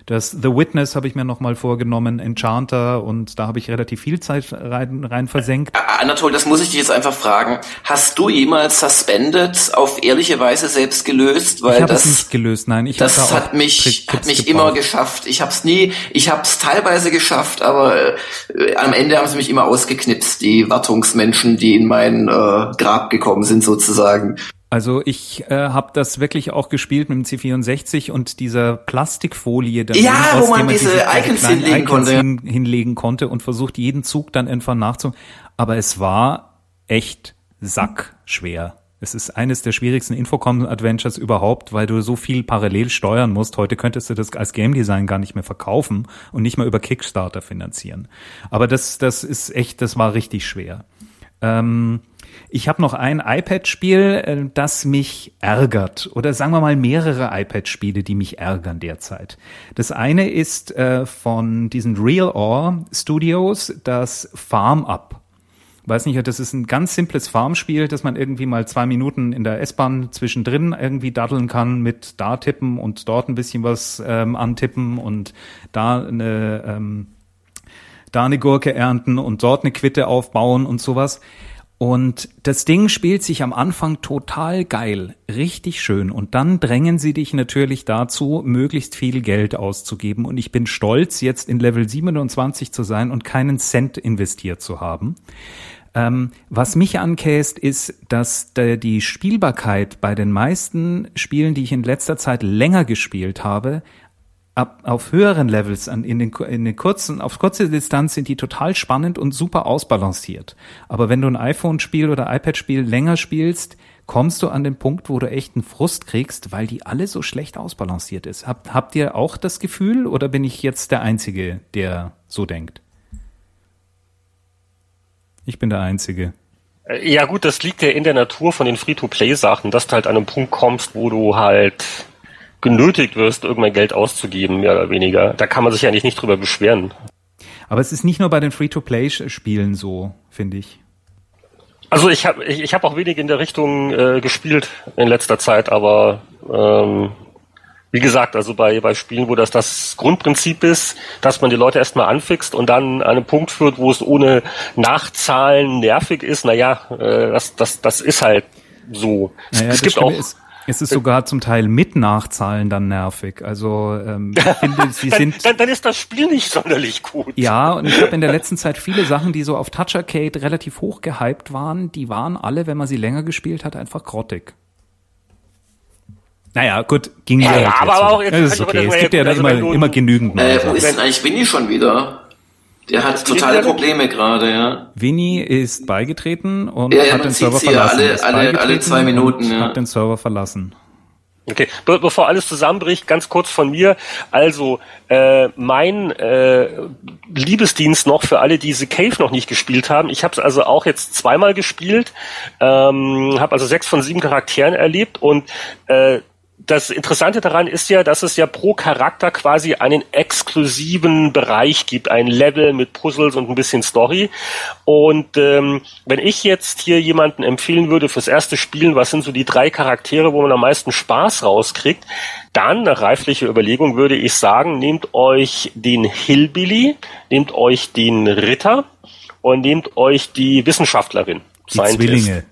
Das The Witness habe ich mir nochmal vorgenommen, Enchanter und da habe ich relativ viel Zeit rein, rein versenkt. Anatol, das muss ich dich jetzt einfach fragen. Hast du jemals Suspended auf ehrliche Weise selbst gelöst? Weil ich habe es nicht gelöst, nein. Ich das da hat mich, hat mich immer geschafft. Ich habe es nie, ich habe es teilweise geschafft, aber äh, am Ende haben sie mich immer ausgeknipst, die Wartungsmenschen, die in mein äh, Grab gekommen sind sozusagen. Also ich äh, habe das wirklich auch gespielt mit dem C64 und dieser Plastikfolie, da ja, wo man diese, diese Icons, hinlegen, Icons konnte. Hin, hinlegen konnte und versucht jeden Zug dann einfach nachzu. Aber es war echt sackschwer. Es ist eines der schwierigsten Infocom-Adventures überhaupt, weil du so viel parallel steuern musst. Heute könntest du das als Game Design gar nicht mehr verkaufen und nicht mehr über Kickstarter finanzieren. Aber das, das ist echt, das war richtig schwer. Ähm, ich habe noch ein iPad-Spiel, äh, das mich ärgert. Oder sagen wir mal mehrere iPad-Spiele, die mich ärgern derzeit. Das eine ist äh, von diesen Real Ore Studios, das Farm Up. Weiß nicht, das ist ein ganz simples Farmspiel, das man irgendwie mal zwei Minuten in der S-Bahn zwischendrin irgendwie daddeln kann mit da tippen und dort ein bisschen was ähm, antippen und da eine ähm, da eine Gurke ernten und dort eine Quitte aufbauen und sowas. Und das Ding spielt sich am Anfang total geil, richtig schön. Und dann drängen sie dich natürlich dazu, möglichst viel Geld auszugeben. Und ich bin stolz, jetzt in Level 27 zu sein und keinen Cent investiert zu haben. Ähm, was mich ankäst, ist, dass die Spielbarkeit bei den meisten Spielen, die ich in letzter Zeit länger gespielt habe, ab, auf höheren Levels, an, in, den, in den kurzen, auf kurze Distanz sind die total spannend und super ausbalanciert. Aber wenn du ein iPhone-Spiel oder iPad-Spiel länger spielst, kommst du an den Punkt, wo du echt einen Frust kriegst, weil die alle so schlecht ausbalanciert ist. Habt, habt ihr auch das Gefühl oder bin ich jetzt der Einzige, der so denkt? Ich bin der Einzige. Äh, ja gut, das liegt ja in der Natur von den Free-to-Play-Sachen, dass du halt an einem Punkt kommst, wo du halt genötigt wirst, irgendwann Geld auszugeben, mehr oder weniger. Da kann man sich eigentlich nicht drüber beschweren. Aber es ist nicht nur bei den Free-to-Play-Spielen so, finde ich. Also ich habe ich, ich hab auch wenig in der Richtung äh, gespielt in letzter Zeit, aber ähm, wie gesagt, also bei, bei Spielen, wo das das Grundprinzip ist, dass man die Leute erstmal anfixt und dann an einen Punkt führt, wo es ohne Nachzahlen nervig ist, naja, äh, das, das, das ist halt so. Naja, es gibt auch. Ist, es ist sogar zum Teil mit Nachzahlen dann nervig. Also ähm, ich finde, sie dann, sind. Dann, dann ist das Spiel nicht sonderlich gut. Ja, und ich habe in der letzten Zeit viele Sachen, die so auf Touch Arcade relativ hoch gehypt waren, die waren alle, wenn man sie länger gespielt hat, einfach grottig. Naja, gut, ging ja, ja aber, aber auch jetzt, das ist okay. Es gibt ja da also immer, immer genügend. Äh, wo ist denn eigentlich Winnie schon wieder? Der hat totale Probleme gerade, ja. Winnie ist beigetreten und ja, ja, hat den Server verlassen. Alle, alle, alle zwei Minuten, ja. Hat den Server verlassen. Okay, Be bevor alles zusammenbricht, ganz kurz von mir. Also äh, mein äh, Liebesdienst noch für alle, die The Cave noch nicht gespielt haben. Ich habe es also auch jetzt zweimal gespielt, ähm, habe also sechs von sieben Charakteren erlebt und äh, das Interessante daran ist ja, dass es ja pro Charakter quasi einen exklusiven Bereich gibt, ein Level mit Puzzles und ein bisschen Story. Und ähm, wenn ich jetzt hier jemanden empfehlen würde fürs erste Spielen, was sind so die drei Charaktere, wo man am meisten Spaß rauskriegt, dann nach reiflicher Überlegung würde ich sagen, nehmt euch den Hillbilly, nehmt euch den Ritter und nehmt euch die Wissenschaftlerin. Die Scientist. Zwillinge.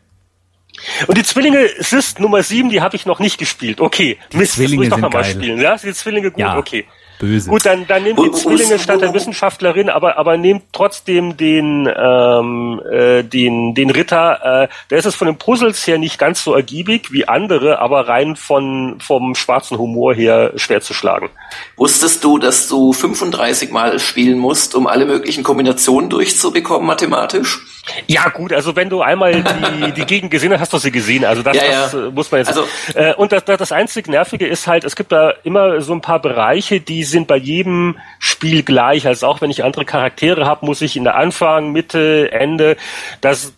Und die Zwillinge Sist Nummer 7, die habe ich noch nicht gespielt. Okay, die Mist, Zwillinge das muss ich noch mal spielen. Ja, die Zwillinge gut, ja, okay. Böse. Gut, dann, dann nehmt die Zwillinge statt der Wissenschaftlerin, aber, aber nehmt trotzdem den, ähm, äh, den, den Ritter. Äh, der ist es von den Puzzles her nicht ganz so ergiebig wie andere, aber rein von, vom schwarzen Humor her schwer zu schlagen. Wusstest du, dass du 35 Mal spielen musst, um alle möglichen Kombinationen durchzubekommen mathematisch? Ja, gut, also wenn du einmal die, die Gegend gesehen hast, hast du sie gesehen. Also das, ja, das ja. muss man jetzt. Also, äh, und das, das einzig Nervige ist halt, es gibt da immer so ein paar Bereiche, die sind bei jedem Spiel gleich. Also auch wenn ich andere Charaktere habe, muss ich in der Anfang, Mitte, Ende. Das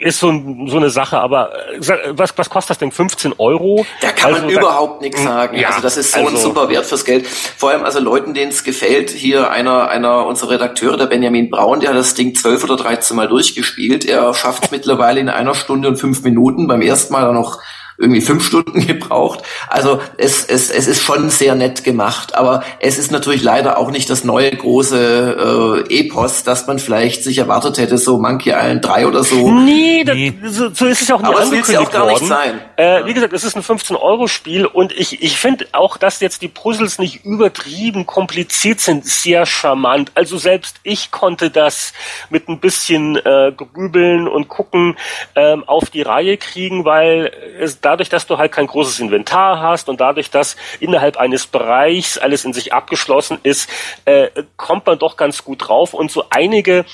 ist so, so eine Sache. Aber äh, was, was kostet das denn? 15 Euro? Da kann also, man da, überhaupt nichts sagen. Ja, also das ist so also, ein super Wert fürs Geld. Vor allem also Leuten, denen es gefällt. Hier einer, einer unserer Redakteure, der Benjamin Braun, der hat das Ding 12 oder 13 Mal durchgespielt gespielt. Er schafft es mittlerweile in einer Stunde und fünf Minuten. Beim ersten Mal noch irgendwie fünf Stunden gebraucht. Also es, es, es ist schon sehr nett gemacht, aber es ist natürlich leider auch nicht das neue große äh, Epos, das man vielleicht sich erwartet hätte, so Monkey Island 3 oder so. Nee, das, so, so ist es auch nicht aber angekündigt ja auch gar worden. nicht sein. Äh, wie gesagt, es ist ein 15-Euro-Spiel und ich, ich finde auch, dass jetzt die Puzzles nicht übertrieben kompliziert sind, sehr charmant. Also selbst ich konnte das mit ein bisschen äh, grübeln und gucken ähm, auf die Reihe kriegen, weil es dadurch, dass du halt kein großes Inventar hast und dadurch, dass innerhalb eines Bereichs alles in sich abgeschlossen ist, äh, kommt man doch ganz gut drauf. Und so einige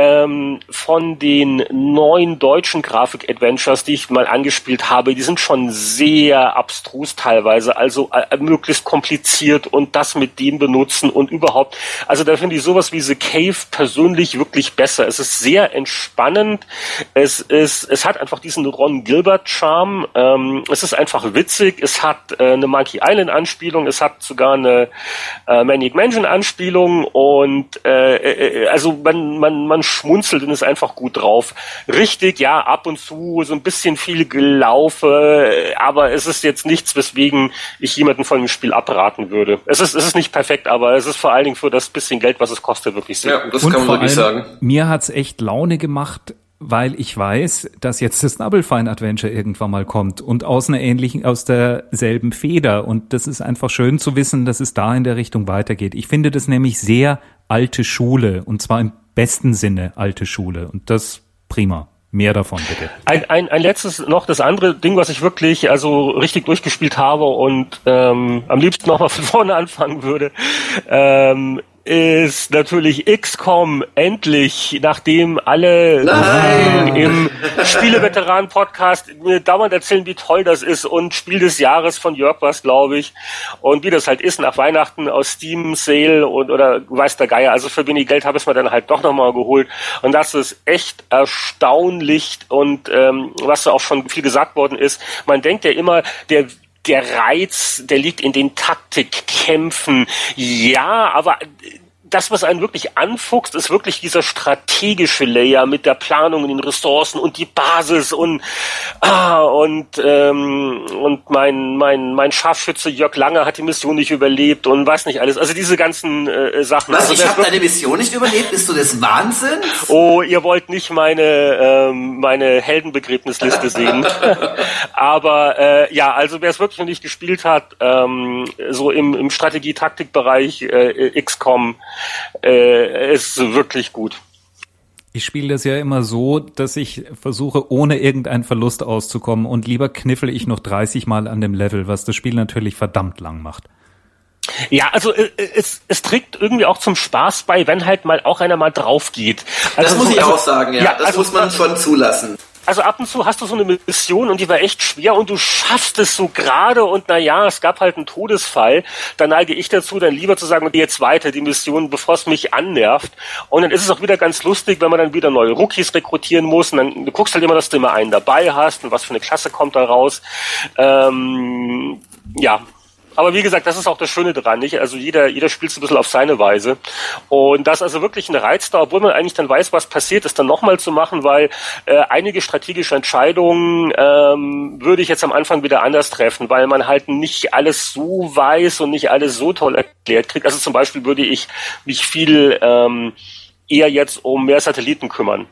ähm, von den neuen deutschen Grafik-Adventures, die ich mal angespielt habe, die sind schon sehr abstrus teilweise, also äh, möglichst kompliziert und das mit dem benutzen und überhaupt. Also da finde ich sowas wie The Cave persönlich wirklich besser. Es ist sehr entspannend. Es ist, es hat einfach diesen Ron Gilbert-Charme. Ähm, es ist einfach witzig. Es hat äh, eine Monkey Island-Anspielung. Es hat sogar eine äh, Manic Mansion-Anspielung und äh, äh, also man, man, man schmunzelt und ist einfach gut drauf. Richtig, ja, ab und zu so ein bisschen viel Gelaufe, aber es ist jetzt nichts, weswegen ich jemanden von dem Spiel abraten würde. Es ist, es ist nicht perfekt, aber es ist vor allen Dingen für das bisschen Geld, was es kostet, wirklich sehr. Ja, das und kann man wirklich sagen. Mir hat's echt Laune gemacht, weil ich weiß, dass jetzt das Double Fine Adventure irgendwann mal kommt und aus einer ähnlichen, aus derselben Feder. Und das ist einfach schön zu wissen, dass es da in der Richtung weitergeht. Ich finde das nämlich sehr alte Schule und zwar im besten Sinne alte Schule. Und das Prima. Mehr davon, bitte. Ein, ein, ein letztes noch, das andere Ding, was ich wirklich also richtig durchgespielt habe und ähm, am liebsten nochmal von vorne anfangen würde, ähm, ist natürlich XCOM endlich, nachdem alle Nein. im Spieleveteran-Podcast mir dauernd erzählen, wie toll das ist und Spiel des Jahres von Jörg was, glaube ich. Und wie das halt ist, nach Weihnachten aus Steam Sale und oder weiß der Geier, also für wenig Geld habe ich es mir dann halt doch nochmal geholt. Und das ist echt erstaunlich und ähm, was da auch schon viel gesagt worden ist, man denkt ja immer, der der Reiz, der liegt in den Taktikkämpfen. Ja, aber das, was einen wirklich anfuchst, ist wirklich dieser strategische Layer mit der Planung in den Ressourcen und die Basis und ah, und ähm, und mein mein mein Scharfschütze Jörg Lange hat die Mission nicht überlebt und weiß nicht alles. Also diese ganzen äh, Sachen. Was? Also ich habe deine Mission nicht überlebt? Bist du des Wahnsinns? Oh, ihr wollt nicht meine ähm, meine Heldenbegräbnisliste sehen. Aber äh, ja, also wer es wirklich noch nicht gespielt hat, ähm, so im, im Strategie-Taktik-Bereich äh, XCOM äh, ist wirklich gut. Ich spiele das ja immer so, dass ich versuche, ohne irgendeinen Verlust auszukommen und lieber kniffel ich noch 30 Mal an dem Level, was das Spiel natürlich verdammt lang macht. Ja, also äh, es, es trägt irgendwie auch zum Spaß bei, wenn halt mal auch einer mal drauf geht. Also Das muss ich also, auch sagen, ja. ja, das also- muss man schon zulassen. Also ab und zu hast du so eine Mission und die war echt schwer und du schaffst es so gerade und na ja, es gab halt einen Todesfall. Dann neige ich dazu, dann lieber zu sagen, okay, jetzt weiter die Mission, bevor es mich annervt. Und dann ist es auch wieder ganz lustig, wenn man dann wieder neue Rookies rekrutieren muss und dann du guckst halt immer, dass du immer einen dabei hast und was für eine Klasse kommt da raus. Ähm, ja, aber wie gesagt, das ist auch das Schöne dran, nicht? Also jeder, jeder spielt es ein bisschen auf seine Weise. Und das ist also wirklich ein Reiz da, obwohl man eigentlich dann weiß, was passiert, ist dann nochmal zu machen, weil äh, einige strategische Entscheidungen ähm, würde ich jetzt am Anfang wieder anders treffen, weil man halt nicht alles so weiß und nicht alles so toll erklärt kriegt. Also zum Beispiel würde ich mich viel ähm, eher jetzt um mehr Satelliten kümmern.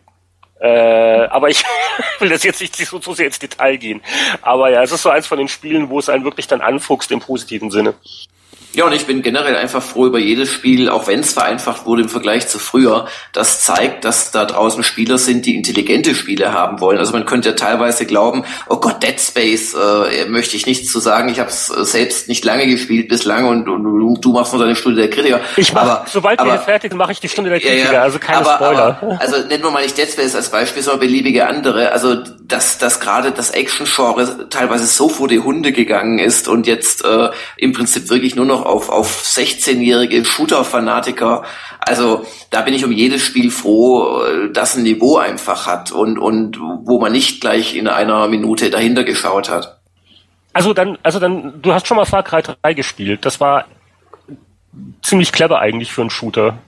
Äh, aber ich will das jetzt nicht so, so sehr ins Detail gehen. Aber ja, es ist so eins von den Spielen, wo es einen wirklich dann anfuchst im positiven Sinne. Ja, und ich bin generell einfach froh über jedes Spiel, auch wenn es vereinfacht wurde im Vergleich zu früher. Das zeigt, dass da draußen Spieler sind, die intelligente Spiele haben wollen. Also man könnte ja teilweise glauben, oh Gott, Dead Space, äh, möchte ich nichts zu sagen. Ich habe es äh, selbst nicht lange gespielt bislang und, und du, du machst nur deine Stunde der Kritiker. Ich mach, aber, sobald wir aber, hier fertig sind, mache ich die Stunde der Ja, Kritiker, ja. also keine aber, Spoiler. Aber, also nennen wir mal nicht Dead Space als Beispiel, sondern beliebige andere. Also dass, dass gerade das Action-Genre teilweise so vor die Hunde gegangen ist und jetzt äh, im Prinzip wirklich nur noch auf, auf 16-jährige Shooter-Fanatiker. Also da bin ich um jedes Spiel froh, äh, das ein Niveau einfach hat und, und wo man nicht gleich in einer Minute dahinter geschaut hat. Also dann, also dann, du hast schon mal Far Cry 3 gespielt. Das war ziemlich clever eigentlich für einen Shooter.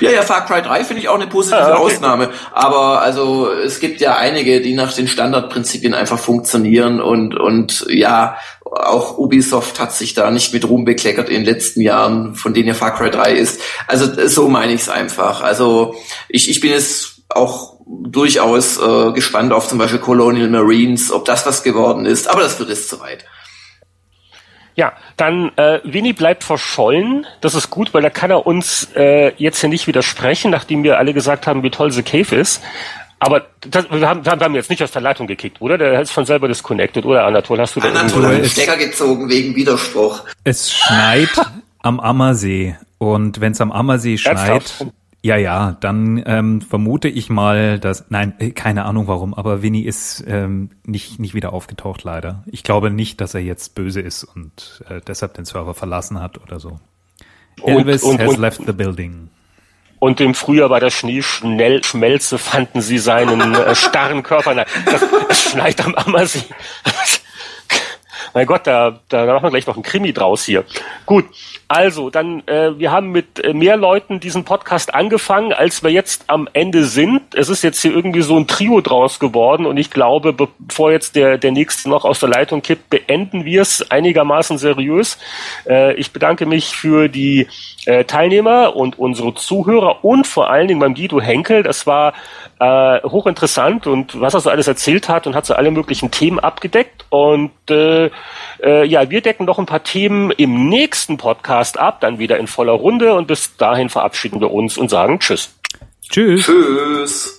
Ja, ja, Far Cry 3 finde ich auch eine positive Ah, okay. Ausnahme. Aber also es gibt ja einige, die nach den Standardprinzipien einfach funktionieren und und ja, auch Ubisoft hat sich da nicht mit Ruhm bekleckert in den letzten Jahren, von denen ja Far Cry 3 ist. Also so meine ich es einfach. Also ich, ich bin jetzt auch durchaus äh, gespannt auf zum Beispiel Colonial Marines, ob das was geworden ist, aber das wird jetzt zu weit. Ja, dann äh, Winnie bleibt verschollen. Das ist gut, weil da kann er uns äh, jetzt hier nicht widersprechen, nachdem wir alle gesagt haben, wie toll The Cave ist. Aber das, wir, haben, wir haben jetzt nicht aus der Leitung gekickt, oder? Der ist von selber disconnected, oder Anatol? Hast du da Anatol hat den Stecker gezogen wegen Widerspruch. Es schneit am Ammersee und wenn es am Ammersee schneit, ja, ja, dann ähm, vermute ich mal, dass, nein, äh, keine Ahnung warum, aber Winnie ist ähm, nicht, nicht wieder aufgetaucht leider. Ich glaube nicht, dass er jetzt böse ist und äh, deshalb den Server verlassen hat oder so. Und- Elvis und- has und- left the building. Und im Frühjahr bei der Schnee schnell schmelze, fanden sie seinen äh, starren Körper. Nein, das, es schneit am Ammersee. mein Gott, da, da machen wir gleich noch einen Krimi draus hier. Gut, also dann, äh, wir haben mit äh, mehr Leuten diesen Podcast angefangen, als wir jetzt am Ende sind. Es ist jetzt hier irgendwie so ein Trio draus geworden und ich glaube, bevor jetzt der, der nächste noch aus der Leitung kippt, beenden wir es einigermaßen seriös. Äh, ich bedanke mich für die äh, Teilnehmer und unsere Zuhörer und vor allen Dingen beim Guido Henkel. Das war äh, hochinteressant und was er so alles erzählt hat und hat so alle möglichen Themen abgedeckt. Und äh, äh, ja, wir decken noch ein paar Themen im nächsten Podcast ab, dann wieder in voller Runde und bis dahin verabschieden wir uns und sagen Tschüss. Tschüss. Tschüss.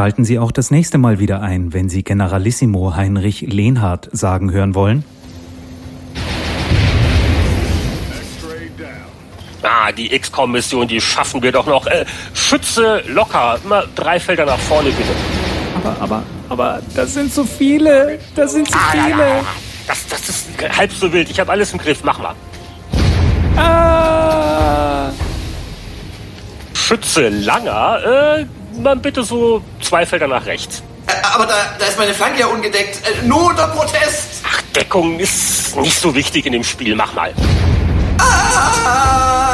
Schalten Sie auch das nächste Mal wieder ein, wenn Sie Generalissimo Heinrich Lehnhardt sagen hören wollen. Ah, die XCOM-Mission, die schaffen wir doch noch. Äh, Schütze locker, immer drei Felder nach vorne bitte. Aber, aber, aber, das sind so viele. Das sind so ah, viele. Ja, ja. Das, das ist halb so wild. Ich habe alles im Griff. Mach mal. Ah. Schütze Langer, äh, man bitte so zwei Felder nach rechts. Äh, aber da, da ist meine Flanke ja ungedeckt. Äh, nur unter Protest. Ach, Deckung ist nicht so wichtig in dem Spiel. Mach mal. Ah!